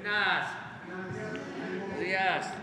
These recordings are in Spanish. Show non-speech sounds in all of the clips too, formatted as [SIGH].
Buenas. Buenos días.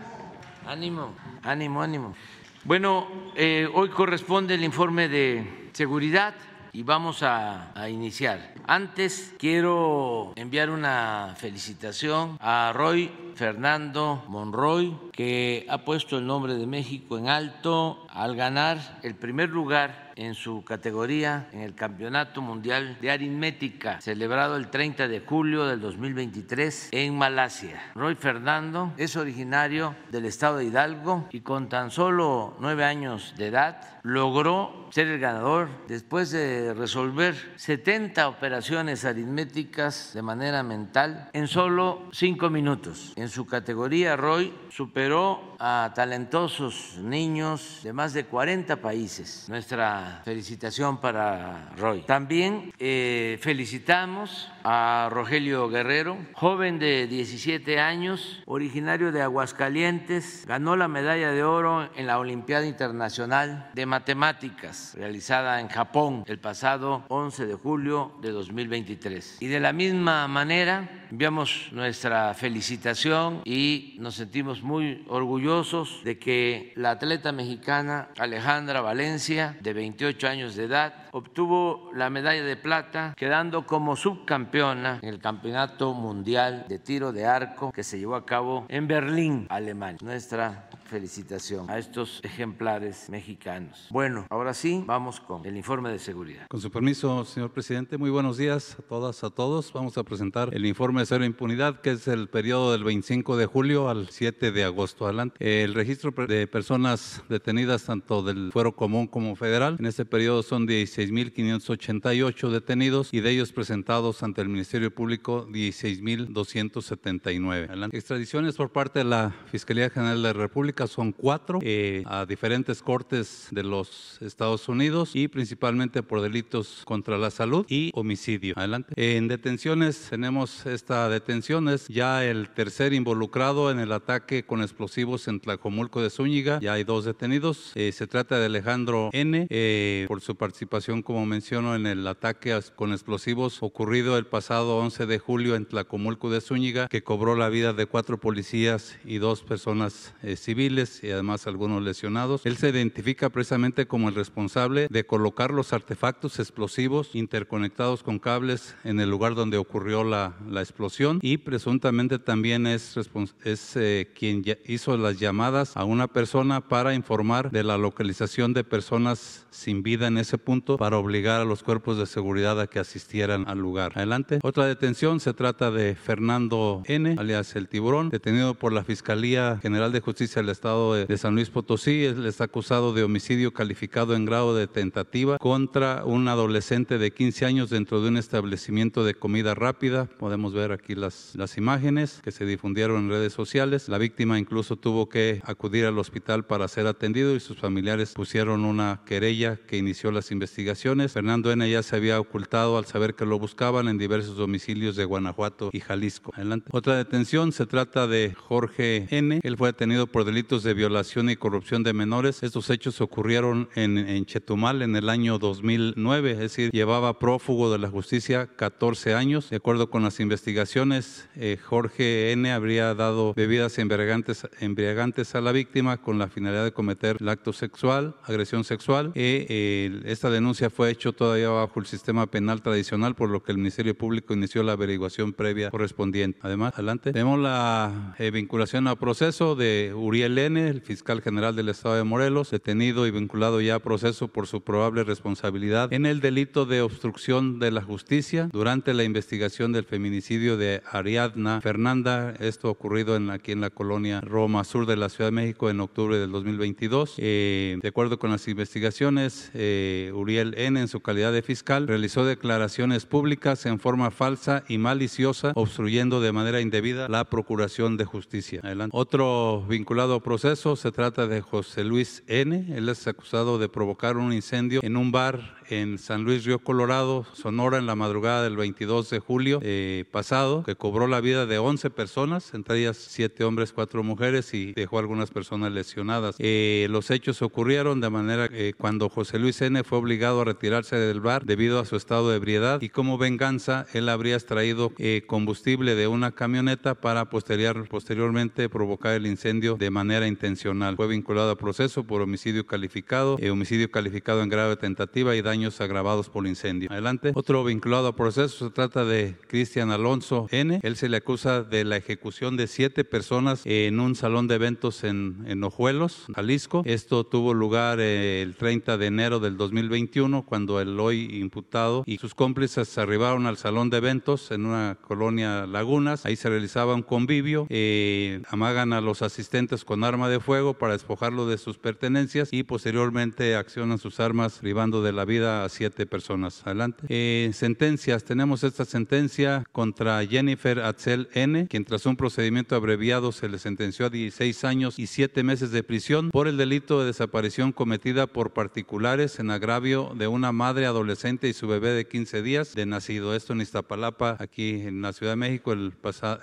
Ánimo, ánimo, ánimo. Bueno, eh, hoy corresponde el informe de seguridad y vamos a, a, iniciar. Antes quiero enviar una felicitación a Roy Fernando Monroy, que ha puesto el nombre de México en alto al ganar el primer lugar en su categoría en el Campeonato Mundial de Aritmética, celebrado el 30 de julio del 2023 en Malasia. Roy Fernando es originario del estado de Hidalgo y con tan solo nueve años de edad logró ser el ganador después de resolver 70 operaciones aritméticas de manera mental en solo cinco minutos. En su categoría, Roy superó a talentosos niños de más de 40 países. Nuestra felicitación para Roy. También eh, felicitamos a Rogelio Guerrero, joven de 17 años, originario de Aguascalientes, ganó la medalla de oro en la Olimpiada Internacional de Matemáticas realizada en Japón el pasado 11 de julio de 2023. Y de la misma manera enviamos nuestra felicitación y nos sentimos muy orgullosos de que la atleta mexicana Alejandra Valencia, de 28 años de edad, obtuvo la medalla de plata, quedando como subcampeona en el Campeonato Mundial de Tiro de Arco que se llevó a cabo en Berlín, Alemania. Nuestra felicitación a estos ejemplares mexicanos. Bueno, ahora sí, vamos con el informe de seguridad. Con su permiso, señor presidente, muy buenos días a todas, a todos. Vamos a presentar el informe de cero impunidad, que es el periodo del 25 de julio al 7 de agosto. Adelante. El registro de personas detenidas, tanto del fuero común como federal, en este periodo son 16.588 detenidos y de ellos presentados ante el Ministerio Público 16.279. Adelante. Extradiciones por parte de la Fiscalía General de la República son cuatro eh, a diferentes cortes de los Estados Unidos y principalmente por delitos contra la salud y homicidio. Adelante. En detenciones tenemos esta detención, es ya el tercer involucrado en el ataque con explosivos en Tlacomulco de Zúñiga. Ya hay dos detenidos. Eh, se trata de Alejandro N. Eh, por su participación, como menciono, en el ataque con explosivos ocurrido el pasado 11 de julio en Tlacomulco de Zúñiga, que cobró la vida de cuatro policías y dos personas civiles y además algunos lesionados. Él se identifica precisamente como el responsable de colocar los artefactos explosivos interconectados con cables en el lugar donde ocurrió la, la explosión y presuntamente también es, es eh, quien hizo las llamadas a una persona para informar de la localización de personas sin vida en ese punto para obligar a los cuerpos de seguridad a que asistieran al lugar. Adelante. Otra detención se trata de Fernando N., alias el tiburón, detenido por la Fiscalía General de Justicia del Estado de, San Luis Potosí. Él está acusado de homicidio calificado en grado de tentativa contra un adolescente de 15 años dentro de un establecimiento de comida rápida. Podemos ver aquí las, las imágenes que se difundieron en redes sociales. La víctima incluso tuvo que acudir al hospital para ser atendido y sus familiares pusieron una querella que inició las investigaciones. Fernando N. ya se había ocultado al saber que lo buscaban en diversos domicilios de Guanajuato y Jalisco. Adelante. Otra detención se trata de Jorge N. Él fue detenido por delitos de violación y corrupción de menores. Estos hechos ocurrieron en, Chetumal en el año 2009, es decir, llevaba prófugo de la justicia 14 años. De acuerdo con las investigaciones, eh, Jorge N. habría dado bebidas embriagantes, embriagantes a la víctima con la finalidad de cometer el acto sexual, agresión sexual. Eh, esta denuncia fue hecha todavía bajo el sistema penal tradicional, por lo que el Ministerio Público inició la averiguación previa correspondiente. Además, adelante, tenemos la eh, vinculación a proceso de Uriel el fiscal general del estado de Morelos, detenido y vinculado ya a proceso por su probable responsabilidad en el delito de obstrucción de la justicia durante la investigación del feminicidio de Ariadna Fernanda, esto ocurrido en, aquí en la colonia Roma Sur de la Ciudad de México en octubre del 2022. Eh, de acuerdo con las investigaciones, eh, Uriel N. en su calidad de fiscal realizó declaraciones públicas en forma falsa y maliciosa, obstruyendo de manera indebida la procuración de justicia. Adelante. Otro vinculado proceso se trata de José Luis N. Él es acusado de provocar un incendio en un bar en San Luis Río Colorado, Sonora, en la madrugada del 22 de julio eh, pasado, que cobró la vida de 11 personas, entre ellas 7 hombres, 4 mujeres y dejó algunas personas lesionadas. Eh, los hechos ocurrieron de manera que cuando José Luis N. fue obligado a retirarse del bar debido a su estado de ebriedad y como venganza él habría extraído eh, combustible de una camioneta para posterior, posteriormente provocar el incendio de manera intencional. Fue vinculado a proceso por homicidio calificado, eh, homicidio calificado en grave tentativa y daños agravados por incendio. Adelante. Otro vinculado a proceso se trata de Cristian Alonso N. Él se le acusa de la ejecución de siete personas en un salón de eventos en, en Ojuelos, Jalisco. Esto tuvo lugar eh, el 30 de enero del 2021 cuando el hoy imputado y sus cómplices arribaron al salón de eventos en una colonia Lagunas. Ahí se realizaba un convivio. Eh, amagan a los asistentes con arma de fuego para despojarlo de sus pertenencias y posteriormente accionan sus armas privando de la vida a siete personas. Adelante. Eh, sentencias. Tenemos esta sentencia contra Jennifer Atzel N., quien tras un procedimiento abreviado se le sentenció a 16 años y 7 meses de prisión por el delito de desaparición cometida por particulares en agravio de una madre adolescente y su bebé de 15 días de nacido. Esto en Iztapalapa, aquí en la Ciudad de México, el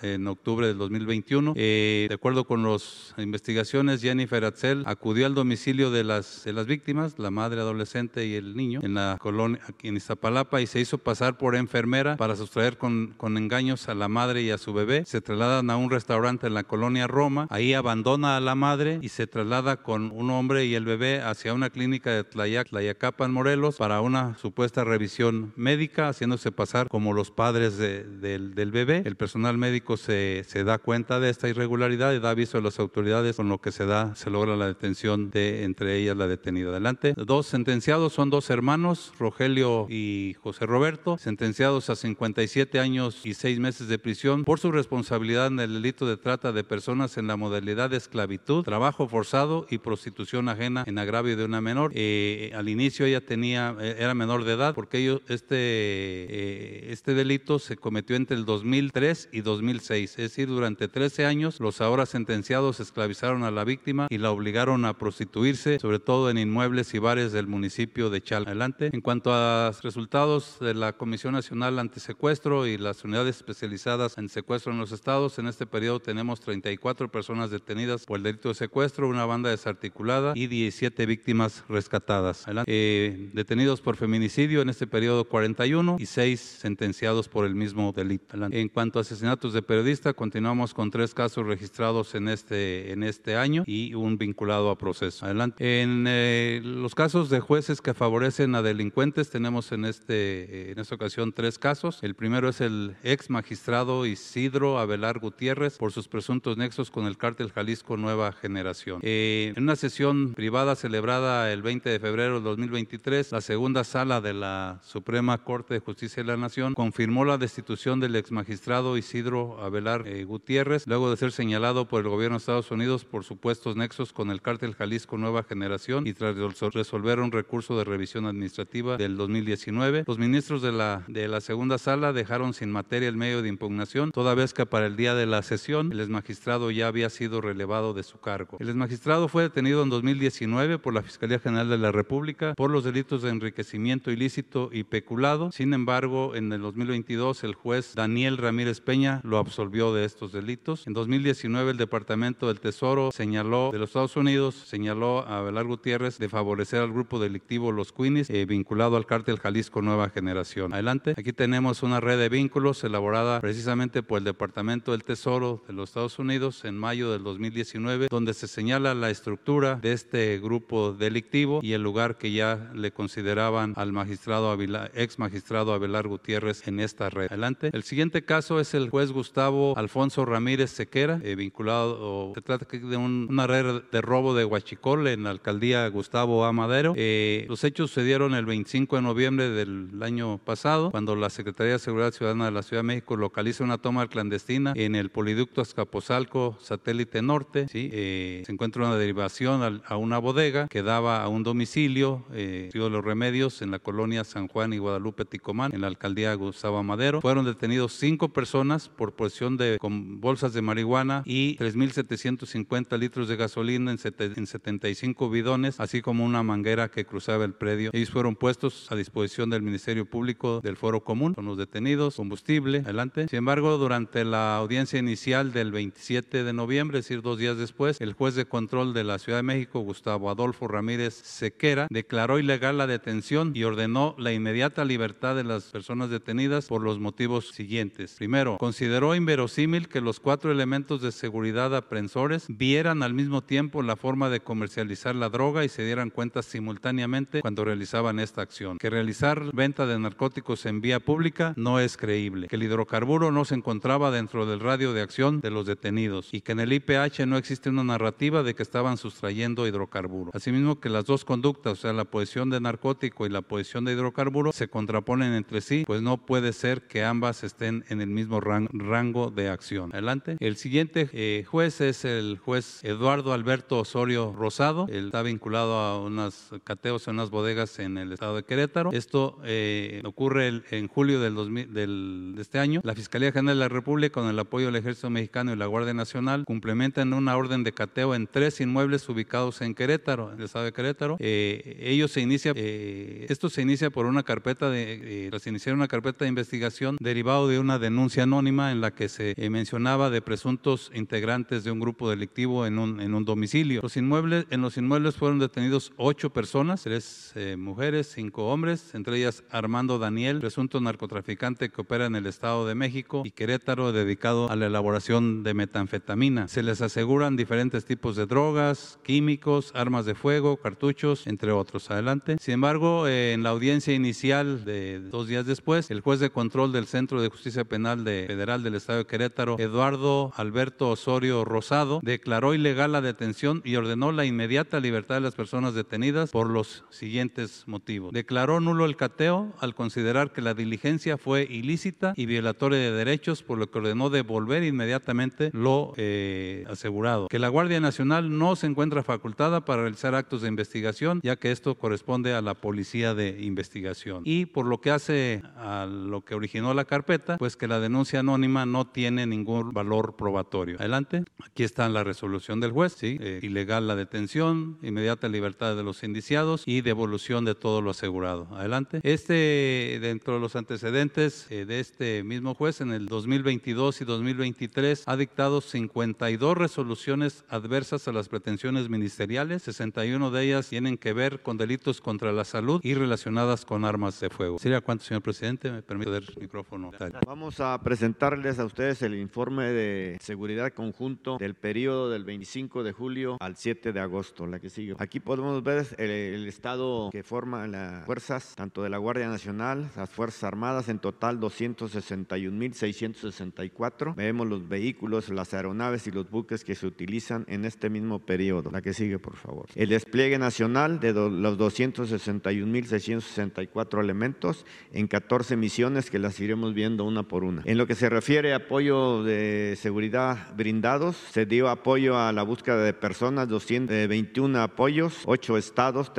en octubre del 2021. Eh, de acuerdo con las investigaciones, Jennifer Atzel acudió al domicilio de las, de las víctimas, la madre adolescente y el niño, en la colonia, aquí en Iztapalapa, y se hizo pasar por enfermera para sustraer con, con engaños a la madre y a su bebé. Se trasladan a un restaurante en la colonia Roma, ahí abandona a la madre y se traslada con un hombre y el bebé hacia una clínica de Tlayac, Tlayacapan, Morelos, para una supuesta revisión médica, haciéndose pasar como los padres de, del, del bebé. El personal médico se, se da cuenta de esta irregularidad y da aviso a las autoridades, con lo que se da, se logra la detención de entre ellas la detenida. Adelante. Dos sentenciados son dos hermanos, Rogelio y José Roberto, sentenciados a 57 años y 6 meses de prisión por su responsabilidad en el delito de trata de personas en la modalidad de esclavitud, trabajo forzado y prostitución ajena en agravio de una menor. Eh, al inicio ella tenía, eh, era menor de edad porque ellos, este, eh, este delito se cometió entre el 2003 y 2006, es decir, durante 13 años los ahora sentenciados esclavizaron a la víctima y la obligaron a prostituirse, sobre todo en inmuebles y bares del municipio de Chal. Adelante. En cuanto a resultados de la Comisión Nacional Antisecuestro y las unidades especializadas en secuestro en los estados, en este periodo tenemos 34 personas detenidas por el delito de secuestro, una banda desarticulada y 17 víctimas rescatadas. Eh, detenidos por feminicidio en este periodo 41 y 6 sentenciados por el mismo delito. Adelante. En cuanto a asesinatos de periodista, continuamos con tres casos registrados en este, en este año y un vinculado a proceso. Adelante. En eh, los casos de jueces que favorecen a delincuentes, tenemos en, este, en esta ocasión tres casos. El primero es el ex magistrado Isidro Abelar Gutiérrez por sus presuntos nexos con el cártel Jalisco Nueva Generación. Eh, en una sesión privada celebrada el 20 de febrero de 2023, la segunda sala de la Suprema Corte de Justicia de la Nación confirmó la destitución del ex magistrado Isidro Abelar eh, Gutiérrez, luego de ser señalado por el gobierno de Estados Unidos por supuestos nexos con el cártel Jalisco Nueva Generación y tras resolver un recurso de revisión administrativa del 2019. Los ministros de la, de la segunda sala dejaron sin materia el medio de impugnación, toda vez que para el día de la sesión el exmagistrado ya había sido relevado de su cargo. El exmagistrado fue detenido en 2019 por la Fiscalía General de la República por los delitos de enriquecimiento ilícito y peculado. Sin embargo, en el 2022 el juez Daniel Ramírez Peña lo absolvió de estos delitos. En 2019 el Departamento del Tesoro señaló de los Estados Unidos señaló a Abelar Gutiérrez de favorecer al grupo delictivo Los Queenies eh, vinculado al cártel Jalisco Nueva Generación. Adelante. Aquí tenemos una red de vínculos elaborada precisamente por el Departamento del Tesoro de los Estados Unidos en mayo del 2019, donde se señala la estructura de este grupo delictivo y el lugar que ya le consideraban al magistrado ex magistrado Abelar Gutiérrez en esta red. Adelante. El siguiente caso es el juez Gustavo Alfonso Ramírez Sequera, eh, vinculado, se trata de un, una red de robo de Huachicol en la alcaldía Gustavo A. Madero. Eh, los hechos sucedieron el 25 de noviembre del año pasado, cuando la Secretaría de Seguridad Ciudadana de la Ciudad de México localiza una toma clandestina en el poliducto Azcapotzalco satélite norte. ¿sí? Eh, se encuentra una derivación a, una bodega que daba a un domicilio, eh, de los remedios, en la colonia San Juan y Guadalupe Ticomán, en la alcaldía Gustavo Madero. Fueron detenidos cinco personas por posesión de con bolsas de marihuana y 3.750 litros de gasolina en, en 75 bidones, así como una manguera que cruzaba el predio. Ellos fueron puestos a disposición del Ministerio Público del Foro Común con los detenidos, combustible, adelante. Sin embargo, durante la audiencia inicial del 27 de noviembre, es decir, dos días después, el juez de control de la Ciudad de México, Gustavo Adolfo Ramírez Sequera, declaró ilegal la detención y ordenó la inmediata libertad de las personas detenidas por los motivos siguientes. Primero, consideró inverosímil que los cuatro elementos de seguridad aprensores vieran al mismo tiempo la forma de comercializar la droga y se dieran cuenta simultáneamente cuando realizaban esta acción. Que realizar venta de narcóticos en vía pública no es creíble. Que el hidrocarburo no se encontraba dentro del radio de acción de los detenidos y que en el IPH no existe una narrativa de que estaban sustrayendo hidrocarburo. Asimismo que las dos conductas, o sea, la posesión de narcótico y la posesión de hidrocarburo, se contraponen entre sí, pues no puede ser que ambas estén en el mismo rango de acción. Adelante. El siguiente eh, juez es el juez Eduardo Alberto Osorio Rosado. Él está vinculado a unos cateos en unas bodegas en el estado de Querétaro. Esto eh, ocurre en julio del, 2000, del, de este año. La Fiscalía General de la República, con el apoyo del Ejército Mexicano y la Guardia Nacional, complementan una orden de cateo en tres inmuebles ubicados en Querétaro, en el estado de Querétaro. Eh, ellos se inicia, eh, esto se inicia por una carpeta de, tras iniciar una carpeta de investigación derivado de una denuncia anónima en la que se mencionaba de presuntos integrantes de un grupo delictivo en un, en un domicilio. Los inmuebles, en los inmuebles fueron detenidos ocho personas, tres eh, mujeres, cinco hombres, entre ellas Armando Daniel, presunto narcotraficante que opera en el Estado de México y Querétaro, dedicado a la elaboración de metanfetamina. Se les aseguran diferentes tipos de drogas, químicos, armas de fuego, cartuchos, entre otros. Adelante. Sin embargo, en la audiencia inicial de dos días después, el juez de control del Centro de Justicia Penal de Federal del Estado de Querétaro, Eduardo Alberto Osorio Rosado, declaró ilegal la detención y ordenó la inmediata libertad de las personas detenidas por los siguientes. Declaró nulo el cateo al considerar que la diligencia fue ilícita y violatoria de derechos, por lo que ordenó devolver inmediatamente lo eh, asegurado. Que la Guardia Nacional no se encuentra facultada para realizar actos de investigación, ya que esto corresponde a la Policía de Investigación. Y por lo que hace a lo que originó la carpeta, pues que la denuncia anónima no tiene ningún valor probatorio. Adelante. Aquí está la resolución del juez, ¿sí? Eh, ilegal la detención, inmediata libertad de los indiciados y devolución de todo lo asegurado. Adelante. Este, dentro de los antecedentes eh, de este mismo juez, en el 2022 y 2023, ha dictado 52 resoluciones adversas a las pretensiones ministeriales, 61 de ellas tienen que ver con delitos contra la salud y relacionadas con armas de fuego. ¿Sería cuánto, señor presidente? Me permite dar el micrófono. Vamos a presentarles a ustedes el informe de seguridad conjunto del periodo del 25 de julio al 7 de agosto, la que sigue. Aquí podemos ver el, estado que las fuerzas, tanto de la Guardia Nacional, las Fuerzas Armadas, en total 261.664. Vemos los vehículos, las aeronaves y los buques que se utilizan en este mismo periodo. La que sigue, por favor. El despliegue nacional de los 261.664 elementos en 14 misiones que las iremos viendo una por una. En lo que se refiere a apoyo de seguridad brindados, se dio apoyo a la búsqueda de personas, 221 apoyos, 8 estados,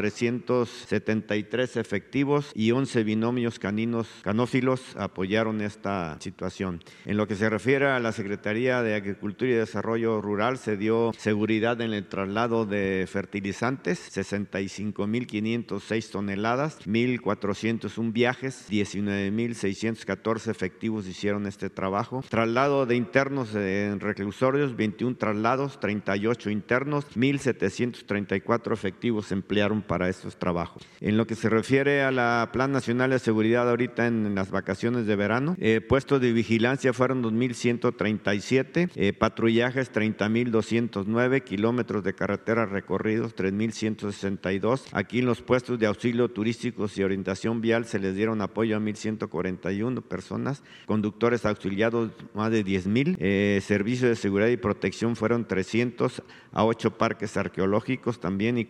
373 efectivos y 11 binomios caninos canófilos apoyaron esta situación. En lo que se refiere a la Secretaría de Agricultura y Desarrollo Rural, se dio seguridad en el traslado de fertilizantes, 65.506 toneladas, 1.401 viajes, 19.614 efectivos hicieron este trabajo. Traslado de internos en reclusorios, 21 traslados, 38 internos, 1.734 efectivos emplearon para estos trabajos. En lo que se refiere a la Plan Nacional de Seguridad ahorita en las vacaciones de verano, eh, puestos de vigilancia fueron 2.137, eh, patrullajes 30.209, kilómetros de carretera recorridos 3.162. Aquí en los puestos de auxilio turísticos y orientación vial se les dieron apoyo a 1.141 personas, conductores auxiliados más de 10.000, eh, servicios de seguridad y protección fueron 300 a 8 parques arqueológicos también y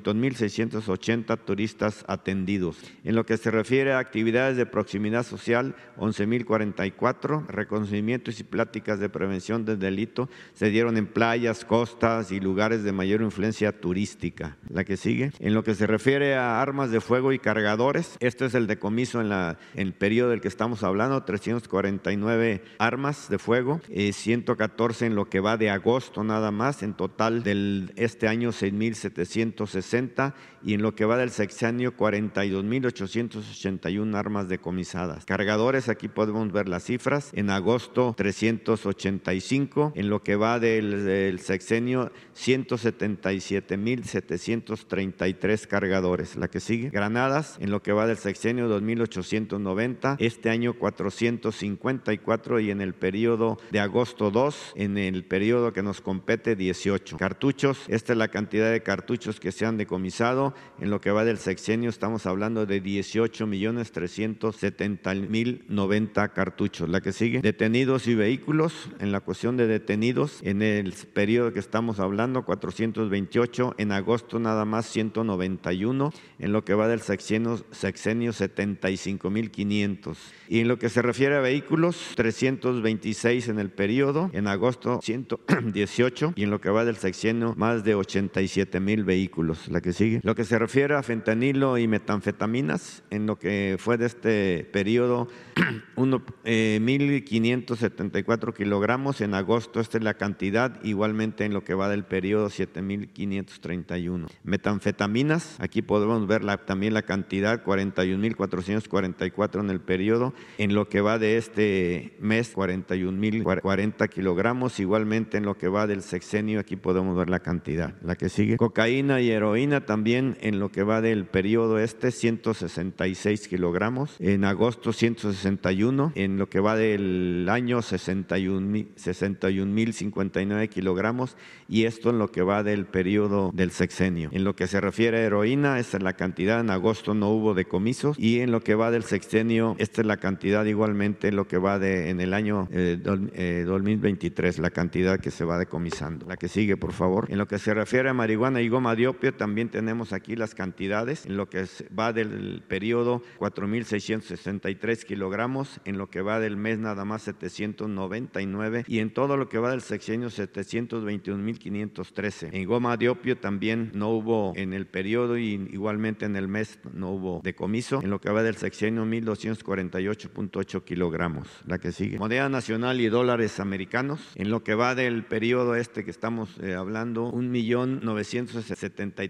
400.680 turistas atendidos. En lo que se refiere a actividades de proximidad social, 11.044, reconocimientos y pláticas de prevención del delito se dieron en playas, costas y lugares de mayor influencia turística. La que sigue. En lo que se refiere a armas de fuego y cargadores, esto es el decomiso en, la, en el periodo del que estamos hablando, 349 armas de fuego, eh, 114 en lo que va de agosto nada más, en total del este año 6.760 60 y en lo que va del sexenio 42.881 armas decomisadas. Cargadores, aquí podemos ver las cifras. En agosto 385, en lo que va del, del sexenio 177.733 cargadores. La que sigue. Granadas, en lo que va del sexenio 2.890, este año 454 y en el periodo de agosto 2, en el periodo que nos compete 18. Cartuchos, esta es la cantidad de cartuchos que se han decomisado. En lo que va del sexenio estamos hablando de 18 millones 370 mil 90 cartuchos. La que sigue. Detenidos y vehículos, en la cuestión de detenidos, en el periodo que estamos hablando, 428, en agosto nada más 191, en lo que va del sexenio, sexenio 75 mil 500. Y en lo que se refiere a vehículos, 326 en el periodo, en agosto 118 y en lo que va del sexenio más de 87 mil vehículos. La que sigue. Lo que se refiere a fentanilo y metanfetaminas, en lo que fue de este periodo, [CLEARS THROAT] uno, eh, 1.574 kilogramos. En agosto esta es la cantidad, igualmente en lo que va del periodo 7.531. Metanfetaminas, aquí podemos ver la, también la cantidad, 41.444 en el periodo. En lo que va de este mes, 41.040 kilogramos. Igualmente en lo que va del sexenio, aquí podemos ver la cantidad. La que sigue. Cocaína y heroína también en lo que va del periodo este, 166 kilogramos. En agosto 161. En lo que va del año 61.059 kilogramos. Y esto en lo que va del periodo del sexenio. En lo que se refiere a heroína, esta es la cantidad. En agosto no hubo decomisos. Y en lo que va del sexenio, esta es la cantidad igualmente en lo que va de en el año eh, do, eh, 2023, la cantidad que se va decomisando. La que sigue, por favor. En lo que se refiere a marihuana y goma de opio, también tenemos aquí las cantidades. En lo que va del periodo, 4.663 kilogramos. En lo que va del mes, nada más 799. Y en todo lo que va del sexenio, 721.513. En goma de opio también no hubo en el periodo y igualmente en el mes no hubo decomiso. En lo que va del sexenio, 1.248.8 kilogramos. La que sigue. Moneda nacional y dólares americanos. En lo que va del periodo este que estamos eh, hablando,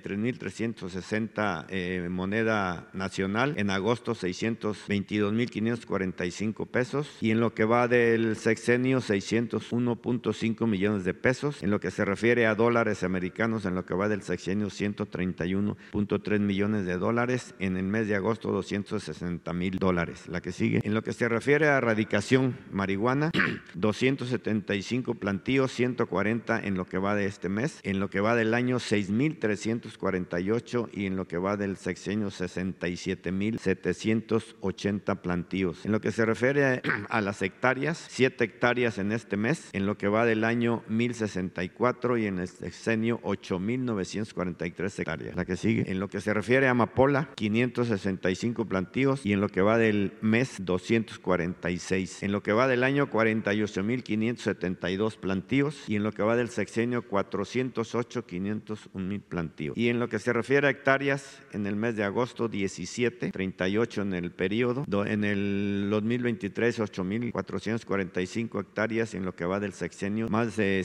1.973.360 eh, moneda nacional. En agosto, 622.545 pesos. Y en lo que va del sexenio, 601.5 millones de pesos. En lo que se refiere a dólares americanos, en lo que va del sexenio, 131.3 millones de dólares. En el mes de agosto, 260 mil dólares. La que sigue. En lo que se refiere a erradicación marihuana, [CLEARS THROAT] 275 plantíos, 140 en lo que va de este mes. En lo que va del año, 6.348 y en lo que va del sexenio, 67.780 plantíos. En lo que se refiere a las hectáreas, 7 hectáreas en este mes. En lo que va del año, 1.064 y en el sexenio, 8.943 hectáreas. La que sigue. En lo que se refiere a amapola, 565 plantíos y en lo que va del mes, 246. En lo que va del año, 48.572 plantíos y en lo que va del sexenio, 408, 501 Y en lo que se refiere a hectáreas, en el mes de agosto, 17, 38 en el periodo. En el 2023, 8.445 hectáreas y en lo que va del sexenio, más de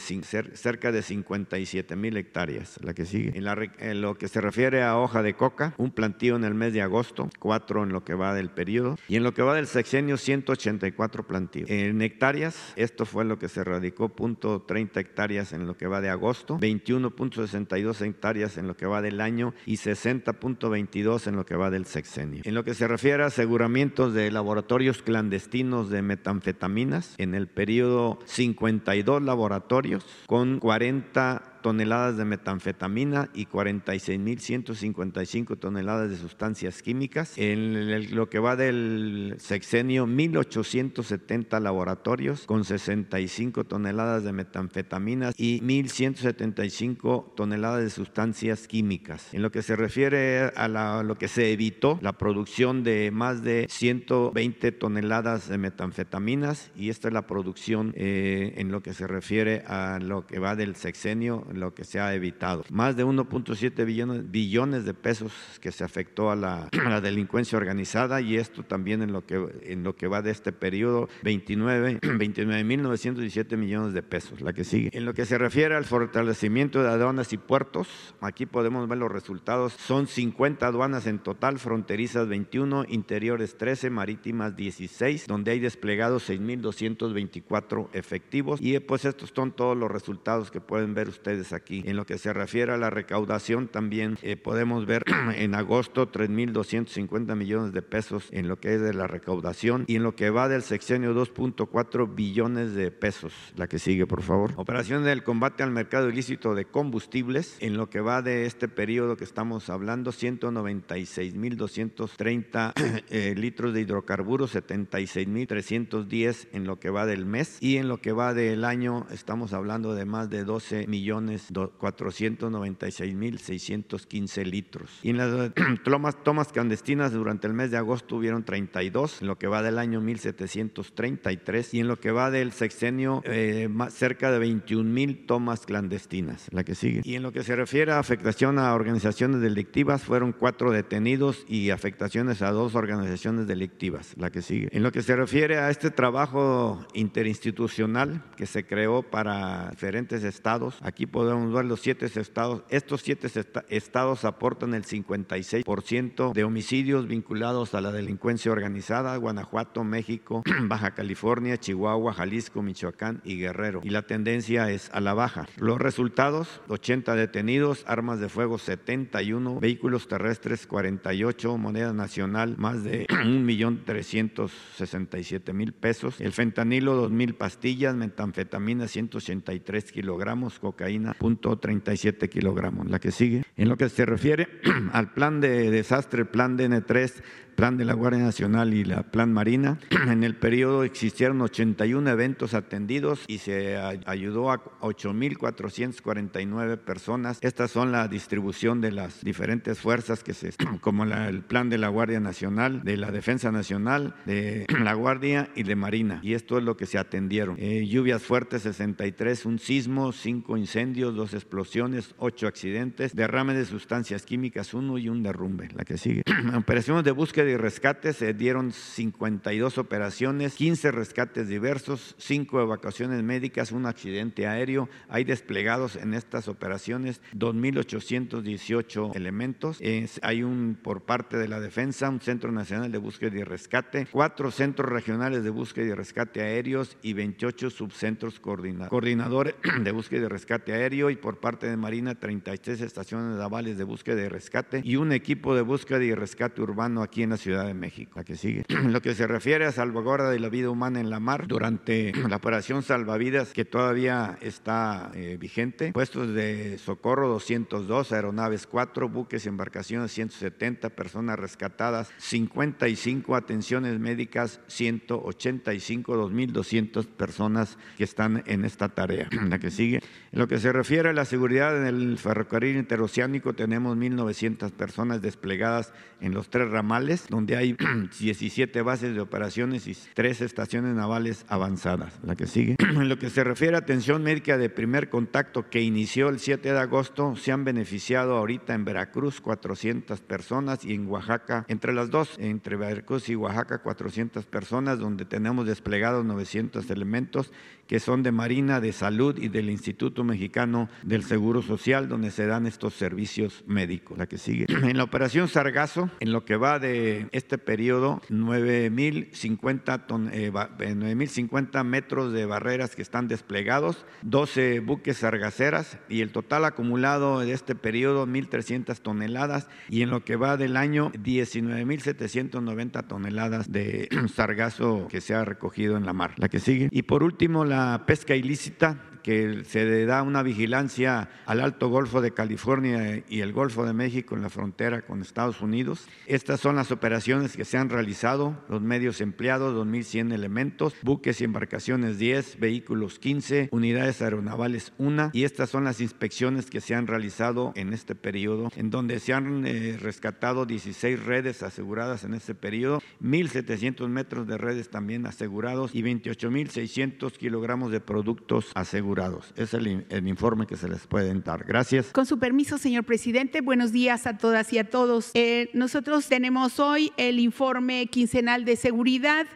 cerca de 57 mil hectáreas. La que sigue. En, la, en lo que se refiere a hoja de coca, un plantío en el mes de agosto, 4 en lo que va del periodo. Y en lo que va del sexenio, 184 plantíos. En hectáreas, esto fue lo que se radicó, punto 30 hectáreas en lo que va de agosto, 21.62 hectáreas en lo que va del año y 60.22 en lo que va del sexenio. En lo que se refiere a aseguramientos de laboratorios clandestinos de metanfetaminas, en el periodo 52 laboratorios con 40 toneladas de metanfetamina y 46.155 toneladas de sustancias químicas. En lo que va del sexenio, 1.870 laboratorios con 65 toneladas de metanfetaminas y 1.175 toneladas de sustancias químicas. En lo que se refiere a lo que se evitó, la producción de más de 120 toneladas de metanfetaminas y esta es la producción eh, en lo que se refiere a lo que va del sexenio, lo que se ha evitado. Más de 1.7 billones, billones de pesos que se afectó a la, [CLEARS THROAT] a la, delincuencia organizada y esto también en lo que, en lo que va de este periodo, 29 29.917 [CLEARS THROAT] millones de pesos, la que sigue. En lo que se refiere al fortalecimiento de aduanas y puertos, aquí podemos ver los resultados. Son 50 aduanas en total, fronterizas 21, interiores 13, marítimas 16, donde hay desplegados 6.224 efectivos y pues estos son todos los resultados que pueden ver ustedes aquí. En lo que se refiere a la recaudación también eh, podemos ver [CLEARS THROAT] en agosto 3.250 millones de pesos en lo que es de la recaudación y en lo que va del sexenio 2.4 billones de pesos. La que sigue, por favor. Operación del combate al mercado ilícito de combustibles. En lo que va de este periodo que estamos hablando, 196.230 [CLEARS THROAT] eh, litros de hidrocarburos, 76.310 en lo que va del mes y en lo que va del año estamos hablando de más de 12 millones 496.615 litros. Y en las [CLEARS THROAT] tomas, clandestinas durante el mes de agosto hubieron 32, en lo que va del año 1.733 y en lo que va del sexenio eh, más, cerca de 21 mil tomas clandestinas, la que sigue. Y en lo que se refiere a afectación a organizaciones delictivas, fueron cuatro detenidos y afectaciones a dos organizaciones delictivas, la que sigue. En lo que se refiere a este trabajo interinstitucional que se creó para diferentes estados, aquí podemos ver los siete estados. Estos siete estados aportan el 56% de homicidios vinculados a la delincuencia organizada, Guanajuato, México, [CLEARS THROAT] Baja California, Chihuahua, Jalisco, Michoacán y Guerrero. Y la tendencia es a la baja. Los resultados, 80 detenidos, armas de fuego 71, vehículos terrestres 48, moneda nacional más de [CLEARS THROAT] 1.367.000 pesos, el fentanilo 2.000 pastillas, metanfetamina 183 kilogramos, cocaína 0.37 kilogramos. La que sigue. En lo que se refiere [CLEARS THROAT] al plan de desastre, plan DN3, plan de la Guardia Nacional y la plan Marina. [CLEARS THROAT] En el periodo existieron 81 eventos atendidos y se ayudó a 8.449 personas. Estas son la distribución de las diferentes fuerzas que se, [CLEARS THROAT] como el plan de la Guardia Nacional, de la Defensa Nacional, de la Guardia y de Marina. Y esto es lo que se atendieron. Eh, lluvias fuertes 63, un sismo, cinco incendios, dos explosiones, ocho accidentes, derrame de sustancias químicas, uno y un derrumbe. La que sigue. [CLEARS THROAT] Operaciones de búsqueda y rescate se dieron 52 operaciones, 15 rescates diversos, 5 evacuaciones médicas, un accidente aéreo. Hay desplegados en estas operaciones 2.818 elementos. hay un por parte de la defensa, un Centro Nacional de Búsqueda y Rescate, cuatro centros regionales de búsqueda y rescate aéreos y 28 subcentros coordinadores [CLEARS THROAT] de búsqueda y rescate aéreo y por parte de Marina 33 estaciones navales de búsqueda y rescate y un equipo de búsqueda y rescate urbano aquí en la Ciudad de México. La que sigue. [CLEARS THROAT] Lo que se refiere a salvaguarda de la vida humana en la mar durante [CLEARS THROAT] la operación salvavidas que todavía está eh, vigente. Puestos de socorro 202, aeronaves 4, buques y embarcaciones 170, personas rescatadas 55, atenciones médicas 185, 2.200 personas que están en esta tarea. [CLEARS THROAT] La que sigue. Lo que se refiere a la seguridad en el ferrocarril interoceánico tenemos 1.900 personas desplegadas en los tres ramales donde hay [CLEARS THROAT] 17 bases de operaciones y tres estaciones navales avanzadas. La que sigue. [CLEARS THROAT] En lo que se refiere a atención médica de primer contacto que inició el 7 de agosto, se han beneficiado ahorita en Veracruz 400 personas y en Oaxaca, entre las dos, entre Veracruz y Oaxaca 400 personas, donde tenemos desplegados 900 elementos que son de Marina, de Salud y del Instituto Mexicano del Seguro Social, donde se dan estos servicios médicos. La que sigue. [CLEARS THROAT] En la operación Sargazo, en lo que va de este periodo, 9.050 eh, eh metros de barreras que están desplegados, 12 buques sargaceras y el total acumulado de este periodo, 1.300 toneladas y en lo que va del año, 19.790 toneladas de [CLEARS THROAT] sargazo que se ha recogido en la mar. La que sigue. Y por último, la pesca ilícita que se da una vigilancia al Alto Golfo de California y el Golfo de México en la frontera con Estados Unidos. Estas son las operaciones que se han realizado, los medios empleados, 2.100 elementos, buques y embarcaciones 10, vehículos 15, unidades aeronavales 1 y estas son las inspecciones que se han realizado en este periodo, en donde se han eh, rescatado 16 redes aseguradas en este periodo, 1.700 metros de redes también asegurados y 28.600 kilogramos de productos asegurados Es el, el informe que se les puede dar. Gracias. Con su permiso, señor presidente, buenos días a todas y a todos. Eh, nosotros tenemos hoy el informe quincenal de seguridad.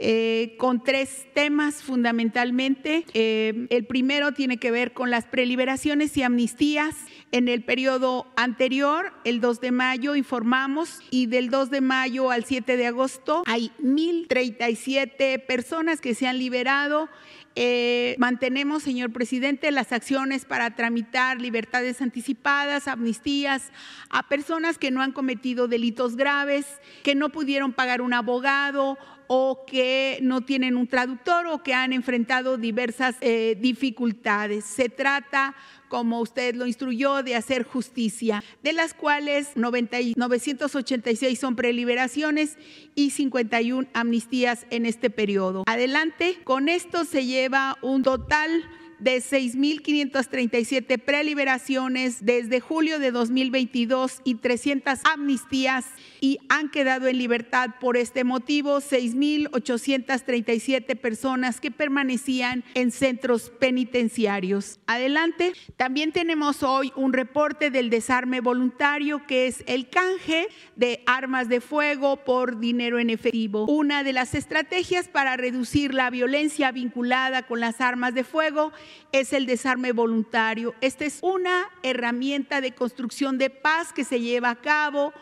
Eh, con tres temas fundamentalmente. Eh, el primero tiene que ver con las preliberaciones y amnistías. En el periodo anterior, el 2 de mayo, informamos y del 2 de mayo al 7 de agosto hay 1.037 personas que se han liberado eh, mantenemos, señor presidente, las acciones para tramitar libertades anticipadas, amnistías a personas que no han cometido delitos graves, que no pudieron pagar un abogado o que no tienen un traductor o que han enfrentado diversas eh, dificultades. Se trata como usted lo instruyó, de hacer justicia, de las cuales 986 son preliberaciones y 51 amnistías en este periodo. Adelante, con esto se lleva un total de 6.537 preliberaciones desde julio de 2022 y 300 amnistías y han quedado en libertad por este motivo 6.837 personas que permanecían en centros penitenciarios. Adelante, también tenemos hoy un reporte del desarme voluntario que es el canje de armas de fuego por dinero en efectivo. Una de las estrategias para reducir la violencia vinculada con las armas de fuego es el desarme voluntario. Esta es una herramienta de construcción de paz que se lleva a cabo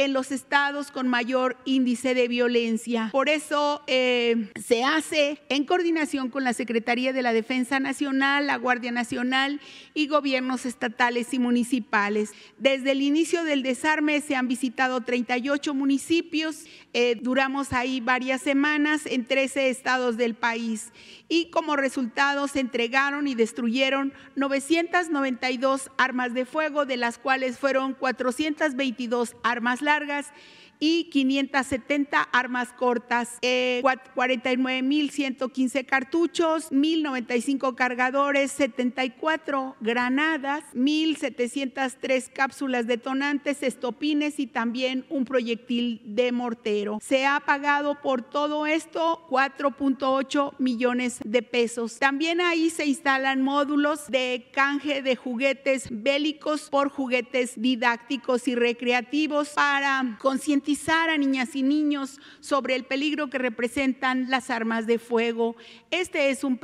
en los estados con mayor índice de violencia. Por eso eh, se hace en coordinación con la Secretaría de la Defensa Nacional, la Guardia Nacional y gobiernos estatales y municipales. Desde el inicio del desarme se han visitado 38 municipios, eh, duramos ahí varias semanas en 13 estados del país y como resultado se entregaron y destruyeron 992 armas de fuego, de las cuales fueron 422 armas largas y 570 armas cortas, 49.115 eh, cartuchos, 1.095 cargadores, 74 granadas, 1.703 cápsulas detonantes, estopines y también un proyectil de mortero. Se ha pagado por todo esto 4.8 millones de pesos. También ahí se instalan módulos de canje de juguetes bélicos por juguetes didácticos y recreativos para concientizar a niñas y niños sobre el peligro que representan las armas de fuego. Este es un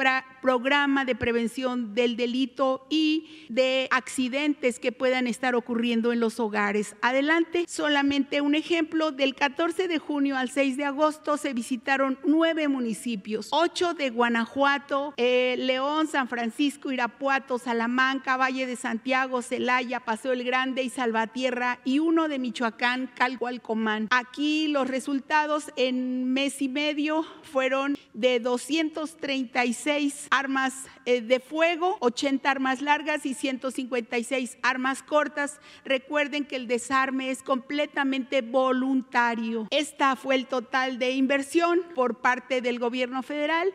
programa de prevención del delito y de accidentes que puedan estar ocurriendo en los hogares. Adelante, solamente un ejemplo, del 14 de junio al 6 de agosto se visitaron nueve municipios, ocho de Guanajuato, eh, León, San Francisco, Irapuato, Salamanca, Valle de Santiago, Celaya, Paseo el Grande y Salvatierra y uno de Michoacán, Calcualcomán. Aquí los resultados en mes y medio fueron de 236 armas eh, de fuego, 80 armas largas y 156 armas cortas. Recuerden que el desarme es completamente voluntario. Esta fue el total de inversión por parte del gobierno federal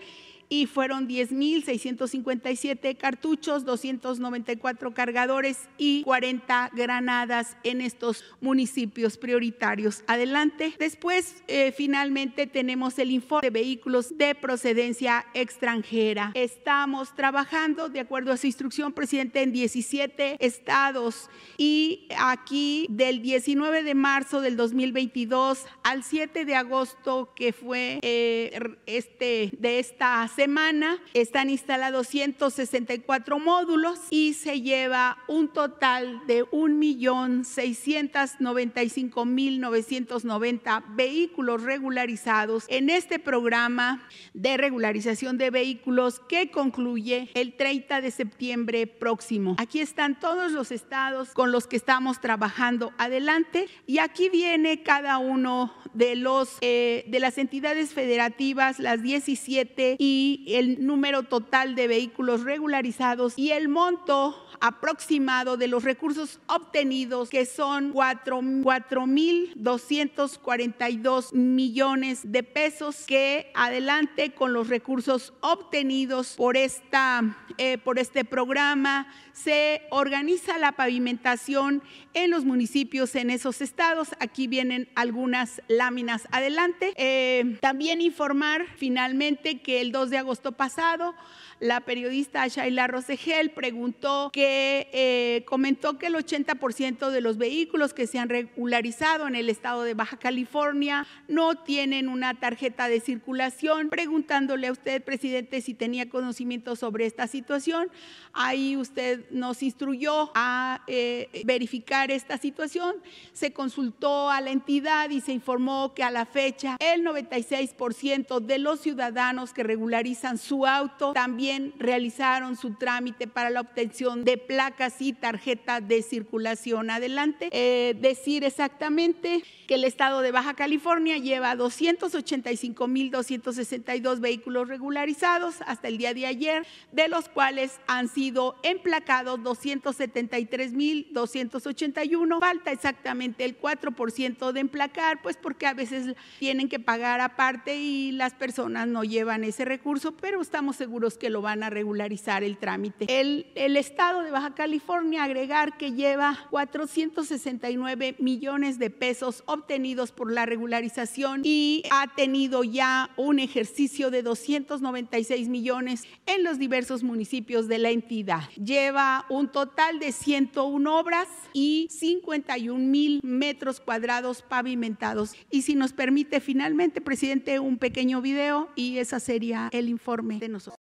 y fueron 10.657 cartuchos, 294 cargadores y 40 granadas en estos municipios prioritarios. Adelante. Después, eh, finalmente, tenemos el informe de vehículos de procedencia extranjera. Estamos trabajando, de acuerdo a su instrucción, presidente, en 17 estados y aquí del 19 de marzo del 2022 al 7 de agosto, que fue eh, este, de esta semana, semana están instalados 164 módulos y se lleva un total de 1.695.990 vehículos regularizados. En este programa de regularización de vehículos que concluye el 30 de septiembre próximo. Aquí están todos los estados con los que estamos trabajando. Adelante. Y aquí viene cada uno de los eh, de las entidades federativas, las 17 y el número total de vehículos regularizados y el monto aproximado de los recursos obtenidos, que son 4.242 millones de pesos, que adelante con los recursos obtenidos por, esta, eh, por este programa se organiza la pavimentación en los municipios en esos estados. Aquí vienen algunas láminas adelante. Eh, también informar finalmente que el 2 de agosto pasado, la periodista Shaila Rosegel preguntó que eh, comentó que el 80% de los vehículos que se han regularizado en el estado de Baja California no tienen una tarjeta de circulación. Preguntándole a usted, presidente, si tenía conocimiento sobre esta situación, ahí usted nos instruyó a eh, verificar esta situación. Se consultó a la entidad y se informó que a la fecha el 96% de los ciudadanos que regularizan su auto también realizaron su trámite para la obtención de placas y tarjetas de circulación. Adelante, eh, decir exactamente que el estado de Baja California lleva 285.262 vehículos regularizados hasta el día de ayer, de los cuales han sido emplacados 273.281. Falta exactamente el 4% de emplacar, pues porque a veces tienen que pagar aparte y las personas no llevan ese recurso, pero estamos seguros que lo van a regularizar el trámite. El, el Estado de Baja California agregar que lleva 469 millones de pesos obtenidos por la regularización y ha tenido ya un ejercicio de 296 millones en los diversos municipios de la entidad. Lleva un total de 101 obras y 51 mil metros cuadrados pavimentados. Y si nos permite finalmente, presidente, un pequeño video y ese sería el informe de nosotros.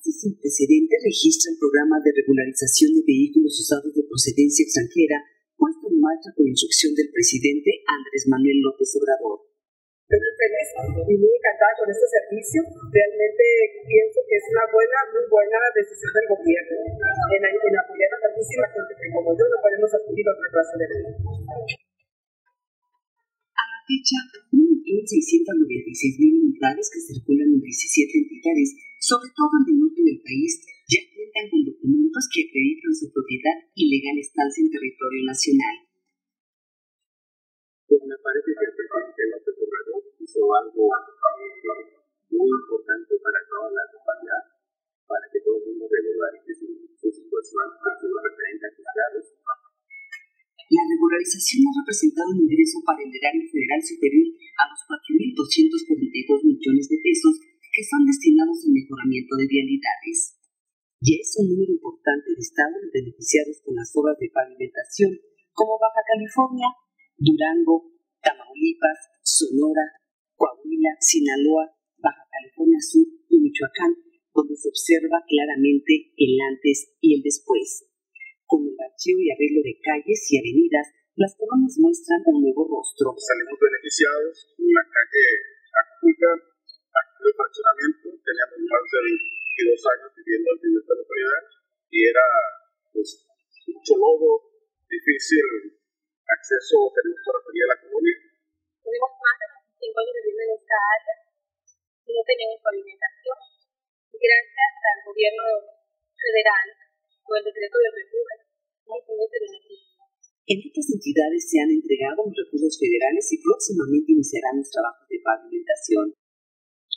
Avances sin precedente registra el programa de regularización de vehículos usados de procedencia extranjera puesto en marcha por instrucción del presidente Andrés Manuel López Obrador. Estoy feliz y muy encantada con este servicio. Realmente pienso que es una buena, muy buena decisión del gobierno en, en apoyar a tantísima gente que como yo no podemos adquirir otra clase de vida fecha, 1.696.000 unidades que circulan en 17 entidades, sobre todo en el norte del país, ya cuentan con documentos que acreditan su propiedad y legal estancia en territorio nacional. Pues me parece que el presidente López Obrador hizo algo muy importante para toda la comunidad, para que todo el mundo regularice su, su situación, su referente a juzgados la regularización ha representado un ingreso para el erario federal superior a los 4.242 millones de pesos que son destinados al mejoramiento de vialidades. Y es un número importante de estados beneficiados con las obras de pavimentación, como Baja California, Durango, Tamaulipas, Sonora, Coahuila, Sinaloa, Baja California Sur y Michoacán, donde se observa claramente el antes y el después. Con el archivo y arreglo de calles y avenidas, las colonias muestran un nuevo rostro. Salimos beneficiados. La calle Acuca, de fraccionamiento, teníamos más de 22 años viviendo en esta localidad y era pues, mucho lodo, difícil acceso, tenemos para salir a la colonia. Tenemos más de 25 años viviendo en esta área y no tenemos pavimentación. Gracias al gobierno federal o el decreto de apertura en estas entidades se han entregado los recursos federales y próximamente iniciarán los trabajos de pavimentación.